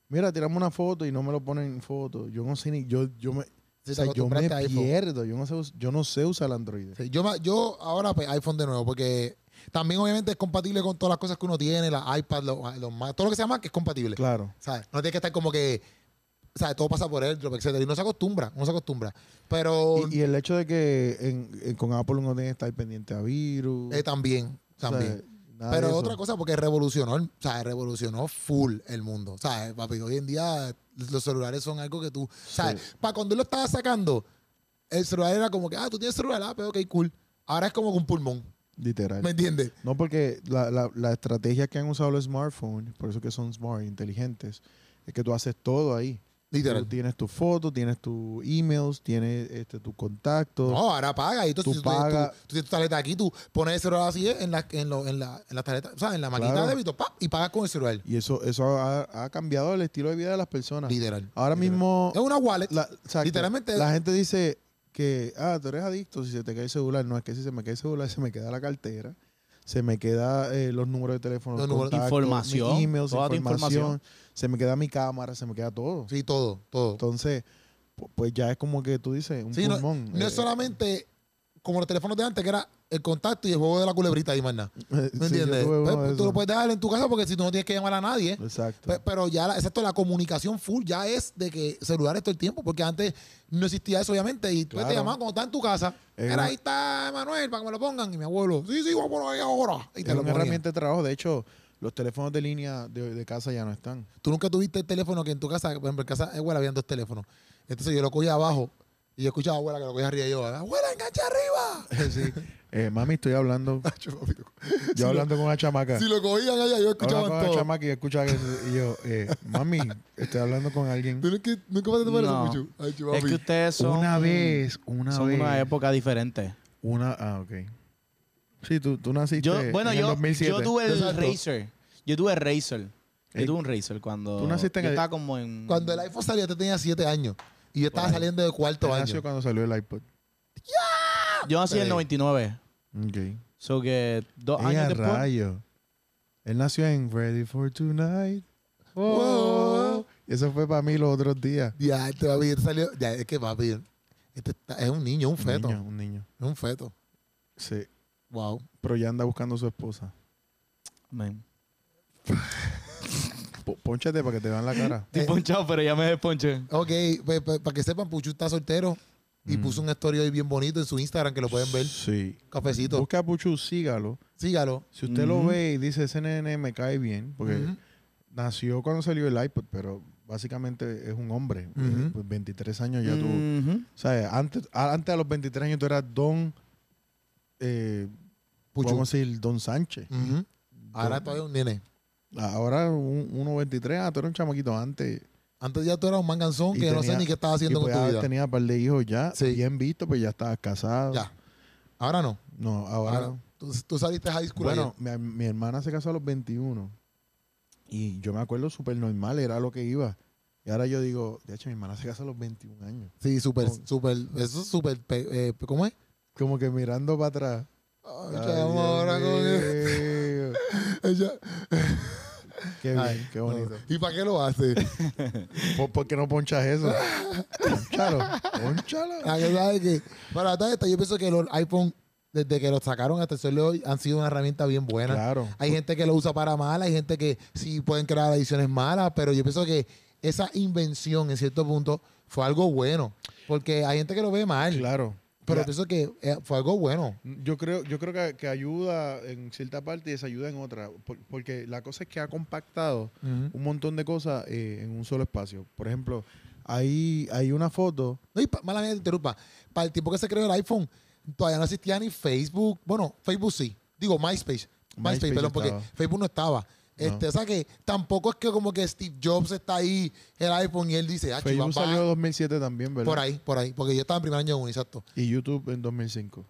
Mira, tiramos una foto y no me lo ponen en foto. Yo no sé ni. Yo, yo me, o sea, yo me pierdo. Yo no sé, yo no sé usar el Android. Sí, yo, yo ahora pues, iPhone de nuevo porque También, obviamente, es compatible con todas las cosas que uno tiene, las iPad, los, los Mac, todo lo que sea Mac es compatible. Claro. ¿Sabes? No tiene que estar como que. ¿Sabes? Todo pasa por AirDrop, etcétera. Y no se acostumbra, no se acostumbra. Pero Y, y el hecho de que en- en- con Apple uno tiene que estar pendiente a virus. eh, también, o sea, también. Nada Pero otra cosa, porque revolucionó, o sea, revolucionó full el mundo. O sea, papi, hoy en día los celulares son algo que tú. ¿Sabes? Para cuando él lo estaba sacando, el celular era como que, ah, tú tienes celular, ah, pero ok, cool. Ahora es como un pulmón. Literal. ¿Me entiendes? No, porque la, la, la estrategia que han usado los smartphones, por eso que son smart, inteligentes, es que tú haces todo ahí. Literal. Tú tienes tus fotos, tienes tus emails, tienes este, tus contactos. No, ahora paga. Y tú, Tú tú, tú- pagas. tú tienes tu tarjeta aquí, tú pones el celular así en la, en, lo- en la, en la tarjeta, o sea, en la maquinita Claro. de débito, pa, y pagas con el celular. Y eso, eso ha, ha cambiado el estilo de vida de las personas. Literal. Ahora Literal. mismo, Es una wallet. la. Literalmente- la gente dice que, ah, tú eres adicto si se te cae el celular. No, es que si se me cae el celular, se me queda la cartera, se me queda eh, los números de teléfono, Los números- contactos, Información, emails, toda tu información, información. Se me queda mi cámara, se me queda todo. Sí, todo, todo. Entonces, pu- pues ya es como que tú dices, un Sí, pulmón. no eh, es solamente como los teléfonos de antes, que era el contacto y el juego de la culebrita y más nada. eh, ¿Me sí, entiendes? Pues, tú lo puedes dejar en tu casa porque si tú no tienes que llamar a nadie. Exacto. Pe- Pero ya, la, exacto, la comunicación full ya es de que celulares todo el tiempo, porque antes no existía eso, obviamente, y tú te Claro. llamaban cuando estás en tu casa. Es Era ahí está Manuel para que me lo pongan, y mi abuelo, sí, sí, voy por ahí ahora. Y te es lo una ponía. herramienta de trabajo. De hecho, los teléfonos de línea de, de casa ya no están. Tú nunca tuviste el teléfono que en tu casa, por ejemplo, en casa de abuela habían dos teléfonos. Entonces yo lo cogía abajo y yo escuchaba a abuela que lo cogía arriba y yo, abuela, engancha arriba. sí. Eh, mami, estoy hablando. Yo hablando con una chamaca. Si lo cogían allá, yo escuchaba con una todo. chamaca y escuchaba que y yo, eh, mami, estoy hablando con alguien. ¿Tú nunca, nunca pasaste por No. eso? Ay, Es que ustedes son. Una vez, una son vez. una época diferente. Una, ah, ok. Sí, tú, tú naciste Yo, bueno, en el yo, 2007. yo tuve el. Razer. Yo tuve el Razer. Yo Ey. tuve un Razer cuando. Tú naciste en yo el- estaba como en. Cuando el iPhone salió, te tenía 7 años. Y yo estaba saliendo de cuarto año. nació cuando salió el iPod. Yo nací en el Ey. 99. Ok. So que dos años después. rayo. Él nació en Ready for Tonight. Wow. Y eso fue para mí los otros días. Ya, este papi este salió. Ya, es que papi, este está- es un niño, un Un feto. niño, un niño. Es un feto. Sí. Wow. Pero ya anda buscando a su esposa. Man. Pónchate para que te vean la cara. Estoy ponchado, pero ya me desponché. Ok, pues, pues, para que sepan, Puchu está soltero y Mm. puso un story hoy bien bonito en su Instagram que lo pueden ver. Sí. Cafecito. Busca a Puchu, sígalo. Sígalo. Si usted lo ve y dice, ese nene me cae bien, porque nació cuando salió el iPod, pero básicamente es un hombre. Ujú. Eh, Pues 23 años ya tú... Ujú. O sea, antes, antes a los 23 años tú eras Don... Eh, a decir Don Sánchez. Ahora todavía un nene. Ahora un, 1.23, ah, tú eras un chamaquito antes. Antes ya tú eras un manganzón Y que no sé ni qué estaba Y haciendo pues con tu ya vida. tenía un par de hijos ya, Sí. bien visto, pues ya estabas casado. Ya. Ahora no. No, ahora... Ahora, tú, tú saliste high school Bueno, mi, mi hermana se casó a los 21 y yo me acuerdo súper normal, era lo que iba. Y ahora yo digo, de hecho, mi hermana se casó a los 21 años. Sí, súper, súper. Eso es súper. pe- eh, ¿Cómo es? Como que mirando para atrás. Ay, ahora con ella. Qué bien, Ay, qué bonito. no. ¿Y para qué lo hace? ¿Por, por qué no ponchas eso? Ponchalo, ponchalo. La que sabe que. Para esta, yo pienso que los iPhone, desde que los sacaron hasta el sol de hoy, han sido una herramienta bien buena. Claro. Hay gente que lo usa para mal, hay gente que sí pueden crear ediciones malas, pero yo pienso que esa invención, en cierto punto, fue algo bueno. Porque hay gente que lo ve mal, Claro. Pero pienso que eh, fue algo bueno. yo creo, yo creo que, que ayuda en cierta parte y desayuda en otra. por- porque la cosa es que ha compactado un montón de cosas eh, en un solo espacio. Por ejemplo, hay, hay una foto. No, y pa- mala mía, te interrumpa. Para el tiempo que se creó el iPhone, todavía no existía ni Facebook. Bueno, Facebook sí. Digo, MySpace. MySpace, MySpace perdón, porque. Facebook no estaba. Este, O sea que tampoco es que como que Steve Jobs está ahí, el iPhone, y él dice, ah, Facebook chiva, va". salió en 2007 también, ¿verdad? por ahí, por ahí. Porque yo estaba en primer año de uni, exacto. Y YouTube en 2005.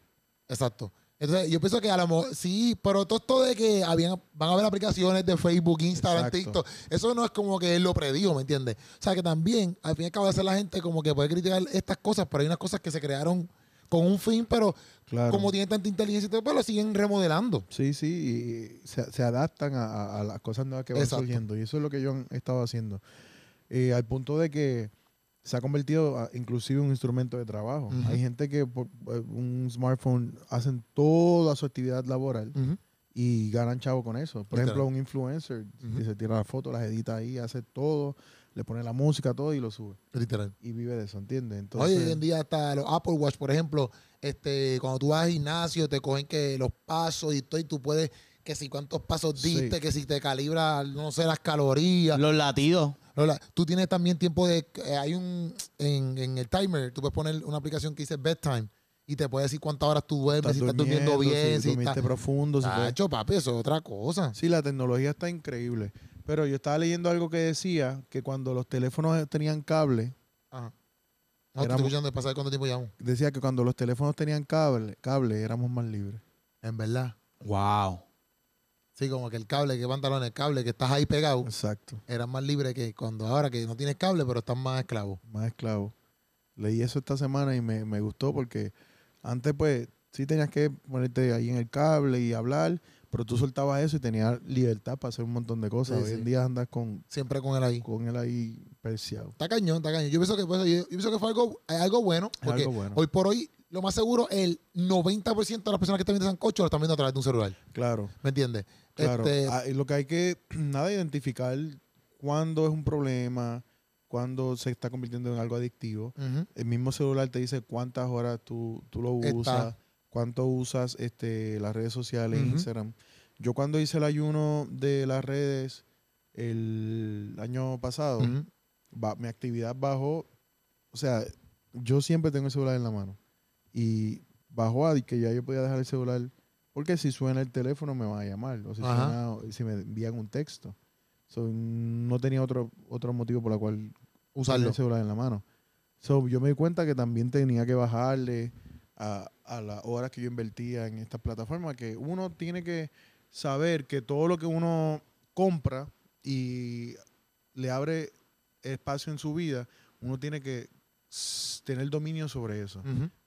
Exacto. Entonces, yo pienso que a lo mejor sí, pero todo esto de que habían, van a haber aplicaciones de Facebook, Instagram, Exacto. TikTok, eso no es como que él lo predijo, ¿me entiendes? O sea, que también, al fin y al cabo, ser la gente como que puede criticar estas cosas, pero hay unas cosas que se crearon con un fin, pero Claro. como tienen tanta inteligencia, pues lo siguen remodelando. Sí, sí, y se, se adaptan a, a- a las cosas nuevas que van Exacto. surgiendo. Y eso es lo que yo han estado haciendo. Eh, al punto de que se ha convertido a- inclusive en un instrumento de trabajo. Hay gente que por eh, un smartphone hacen toda su actividad laboral y ganan chavo con eso. Por Literal. ejemplo, un influencer que se tira las fotos, las edita ahí, hace todo, le pone la música, todo y lo sube. Literal. Y vive de eso, ¿entiendes? Entonces, Hoy en día hasta los Apple Watch, por ejemplo, este, cuando tú vas al gimnasio, te cogen que los pasos y todo, y tú puedes, que si cuántos pasos Sí. diste, que si te calibra, no sé, las calorías. Los latidos. Lola, tú tienes también tiempo de. eh, hay un. En, en el timer, tú puedes poner una aplicación que dice bedtime y te puede decir cuántas horas tú duermes, si estás durmiendo bien, si si estás. profundo. Si Tacho, papi, eso es otra cosa. Sí, la tecnología está increíble. Pero yo estaba leyendo algo que decía que cuando los teléfonos tenían cable, Ajá. No, te Éramos- estoy escuchando de pasar cuánto tiempo llevamos. decía que cuando los teléfonos tenían cable, cable éramos más libres. En verdad. Wow. Sí, como que el cable, que pantalón, el cable, que estás ahí pegado, Exacto. eras más libre que cuando ahora que no tienes cable, pero estás más esclavo. Más esclavos. Leí eso esta semana y me, me gustó porque antes pues sí tenías que ponerte ahí en el cable y hablar, pero tú soltabas eso y tenías libertad para hacer un montón de cosas. Sí, Hoy sí. en día andas con, Siempre con él ahí. con él ahí perseado. Está cañón, está cañón. Yo pienso que, pues, yo, yo pienso que fue algo, eh, algo bueno, porque algo bueno. hoy por hoy, lo más seguro, el 90% de las personas que están viendo Sancocho lo están viendo a través de un celular. Claro. ¿Me entiendes? Claro, Este, ah, lo que hay que, nada, identificar cuándo es un problema, cuándo se está convirtiendo en algo adictivo. El mismo celular te dice cuántas horas tú, tú lo Está. usas, cuánto usas este, las redes sociales. Instagram. Yo cuando hice el ayuno de las redes el año pasado, ba- mi actividad bajó, o sea, yo siempre tengo el celular en la mano. Y bajó a que ya yo podía dejar el celular, porque si suena el teléfono me van a llamar, o si, suena- si me envían un texto. So, no tenía otro, otro motivo por el cual Usarlo. el celular en la mano. So, yo me di cuenta que también tenía que bajarle a, a las horas que yo invertía en estas plataformas, que uno tiene que saber que todo lo que uno compra y le abre espacio en su vida, uno tiene que tener dominio sobre eso.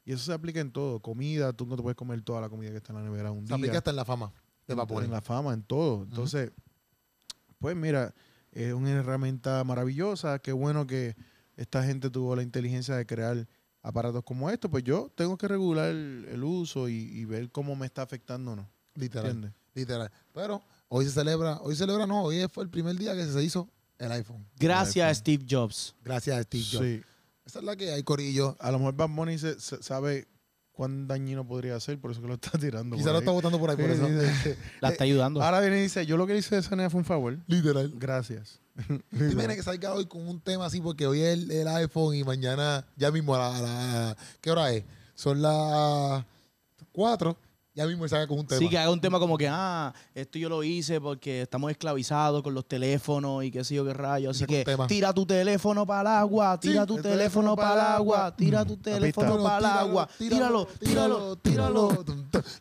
Y eso se aplica en todo. Comida, tú no te puedes comer toda la comida que está en la nevera un Se día. aplica hasta en la fama de en, vapor. en la fama, en todo. Entonces, pues mira, es una herramienta maravillosa. Qué bueno que esta gente tuvo la inteligencia de crear aparatos como estos. Pues yo tengo que regular el, el uso y, y ver cómo me está afectando o no. Literal. ¿Entiendes? Literal. Pero hoy se celebra, hoy se celebra, no, hoy fue el primer día que se hizo el iPhone. Gracias iPhone. Steve Jobs. Gracias a Steve Jobs. Sí. Esa es la que hay, Corillo. A lo mejor Bad Bunny se- se- sabe cuán dañino podría ser, por eso que lo está tirando. Quizá por lo ahí. está votando por ahí, por Sí, eso. sí, sí. La está ayudando. Ahora viene y dice, yo lo que hice a esa fue un favor. Literal. Gracias. ¿Tú imaginas que salga hoy con un tema así? Porque hoy es el, el iPhone y mañana, ya mismo a la, a la- ¿Qué hora es? Son las 4. Ya mismo salga con un tema. Sí, que haga un tema como que, ah, esto yo lo hice porque estamos esclavizados con los teléfonos y qué sé yo qué rayos. Así Saca que tira tu teléfono para el agua, tira Sí, tu el teléfono teléfono para el agua, tira tu Mm, teléfono para el agua. Tíralo, tíralo, tíralo.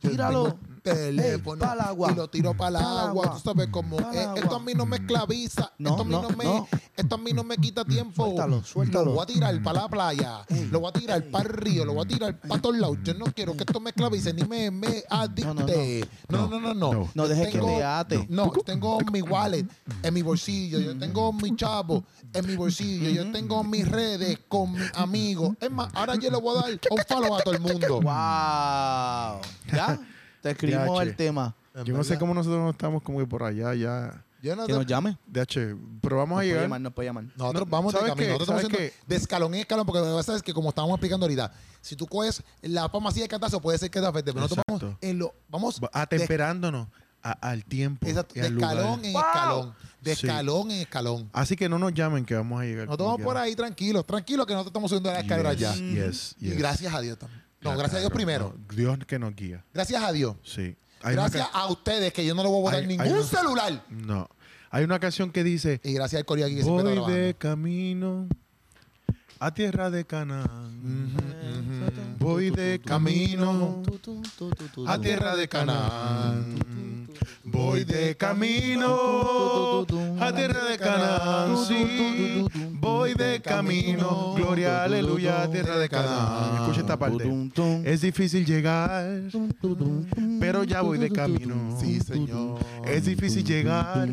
Tíralo. Teléfono. Ey, pa'l agua. Y lo tiro para el Pa'l agua. agua. Tú sabes cómo. Pa'l agua. esto a mí no me esclaviza. No, esto, a mí no, no, me, no. esto a mí no me quita tiempo. Suéltalo, suéltalo. Lo voy a tirar para la playa. Lo voy a tirar para el río. Lo voy a tirar para todos lados. Yo no quiero que esto me esclavice ni me, me adicte. No, no, no, no. No. No dejes que te ate. No, tengo mi wallet en mi bolsillo. Yo tengo mi chavo en mi bolsillo. Yo tengo mis redes con mis amigos. Es más, ahora yo le voy a dar un follow a todo el mundo. ¡Wow! ¿Ya? Te escribimos DH. el tema. Yo no sé cómo nosotros no estamos como que por allá ya. Yo no Que nos llame. DH, pero vamos a Nos llegar. llamar, nos puede llamar. Nosotros No, vamos de ¿sabes camino. qué? Nosotros estamos ¿Sabes haciendo de escalón en escalón, porque lo que pasa es que, como estábamos explicando ahorita, si tú coges la palma así de cantazo, puede ser que te afecte. Pero nosotros vamos Exacto. en lo. Vamos de, Atemperándonos a- al tiempo. exacto, y de al lugar. escalón en escalón. De Sí. escalón en escalón. Así que no nos llamen que vamos a llegar. Nosotros vamos por ahí tranquilos, tranquilos, que nosotros estamos subiendo la escalera Yes, ya. yes, Y yes. gracias a Dios también. No, gracias a Dios primero. no, Dios que nos guía. Gracias a Dios. Sí. Hay Gracias a ustedes, que yo no le voy a botar Hay- ningún hay una- celular. No. Hay una canción que dice: Y gracias al Corea aquí que Voy de camino a tierra de Canaán. Voy de camino a tierra de Canaán. Voy de camino a tierra de Canaán. Sí, voy de camino. Gloria, aleluya, a tierra de Canaán. Escucha esta parte. Es difícil llegar, pero ya voy de camino. Sí, señor. Es difícil llegar,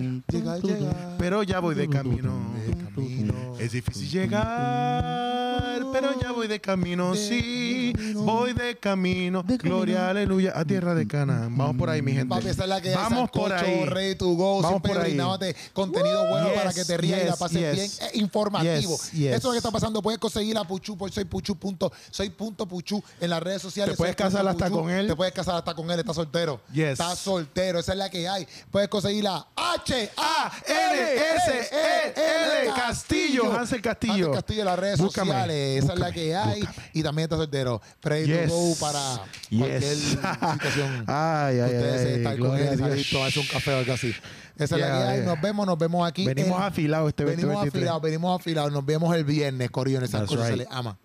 pero ya voy de camino. De camino. Es difícil llegar, Pero ya voy de camino, De sí, camino. voy de camino. De camino. Gloria, aleluya, a tierra de Canaán. Vamos por ahí, mi gente. Papi, esa es la que hay, Vamos por ahí. ready to go, Vamos siempre por ahí. contenido bueno Yes, para que te rías y la yes, pases yes. bien, eh, informativo. Yes, yes. Eso es lo que está pasando. Puedes conseguir a Puchu por soy Puchu punto, soy punto Puchu en las redes sociales. Te puedes casar hasta Puchu. con él. Te puedes casar hasta con él, está soltero. Yes. Está soltero, esa es la que hay. Puedes conseguir la H A N S E L Castillo, Hansel Castillo. Hansel Castillo en las redes Búscame, sociales. Esa es la que hay. Y también está soltero. Ready Yes. to go para cualquier Yes. situación. Ay, ay, Ustedes ay, estar con él salir tomarse un café o algo así. Esa es la Yeah, que hay. yeah. Nos vemos, nos vemos aquí. Venimos en- afilados este Venimos 2023. afilados, venimos afilados. Nos vemos el viernes, el That's Sancocho. Se right. les ama.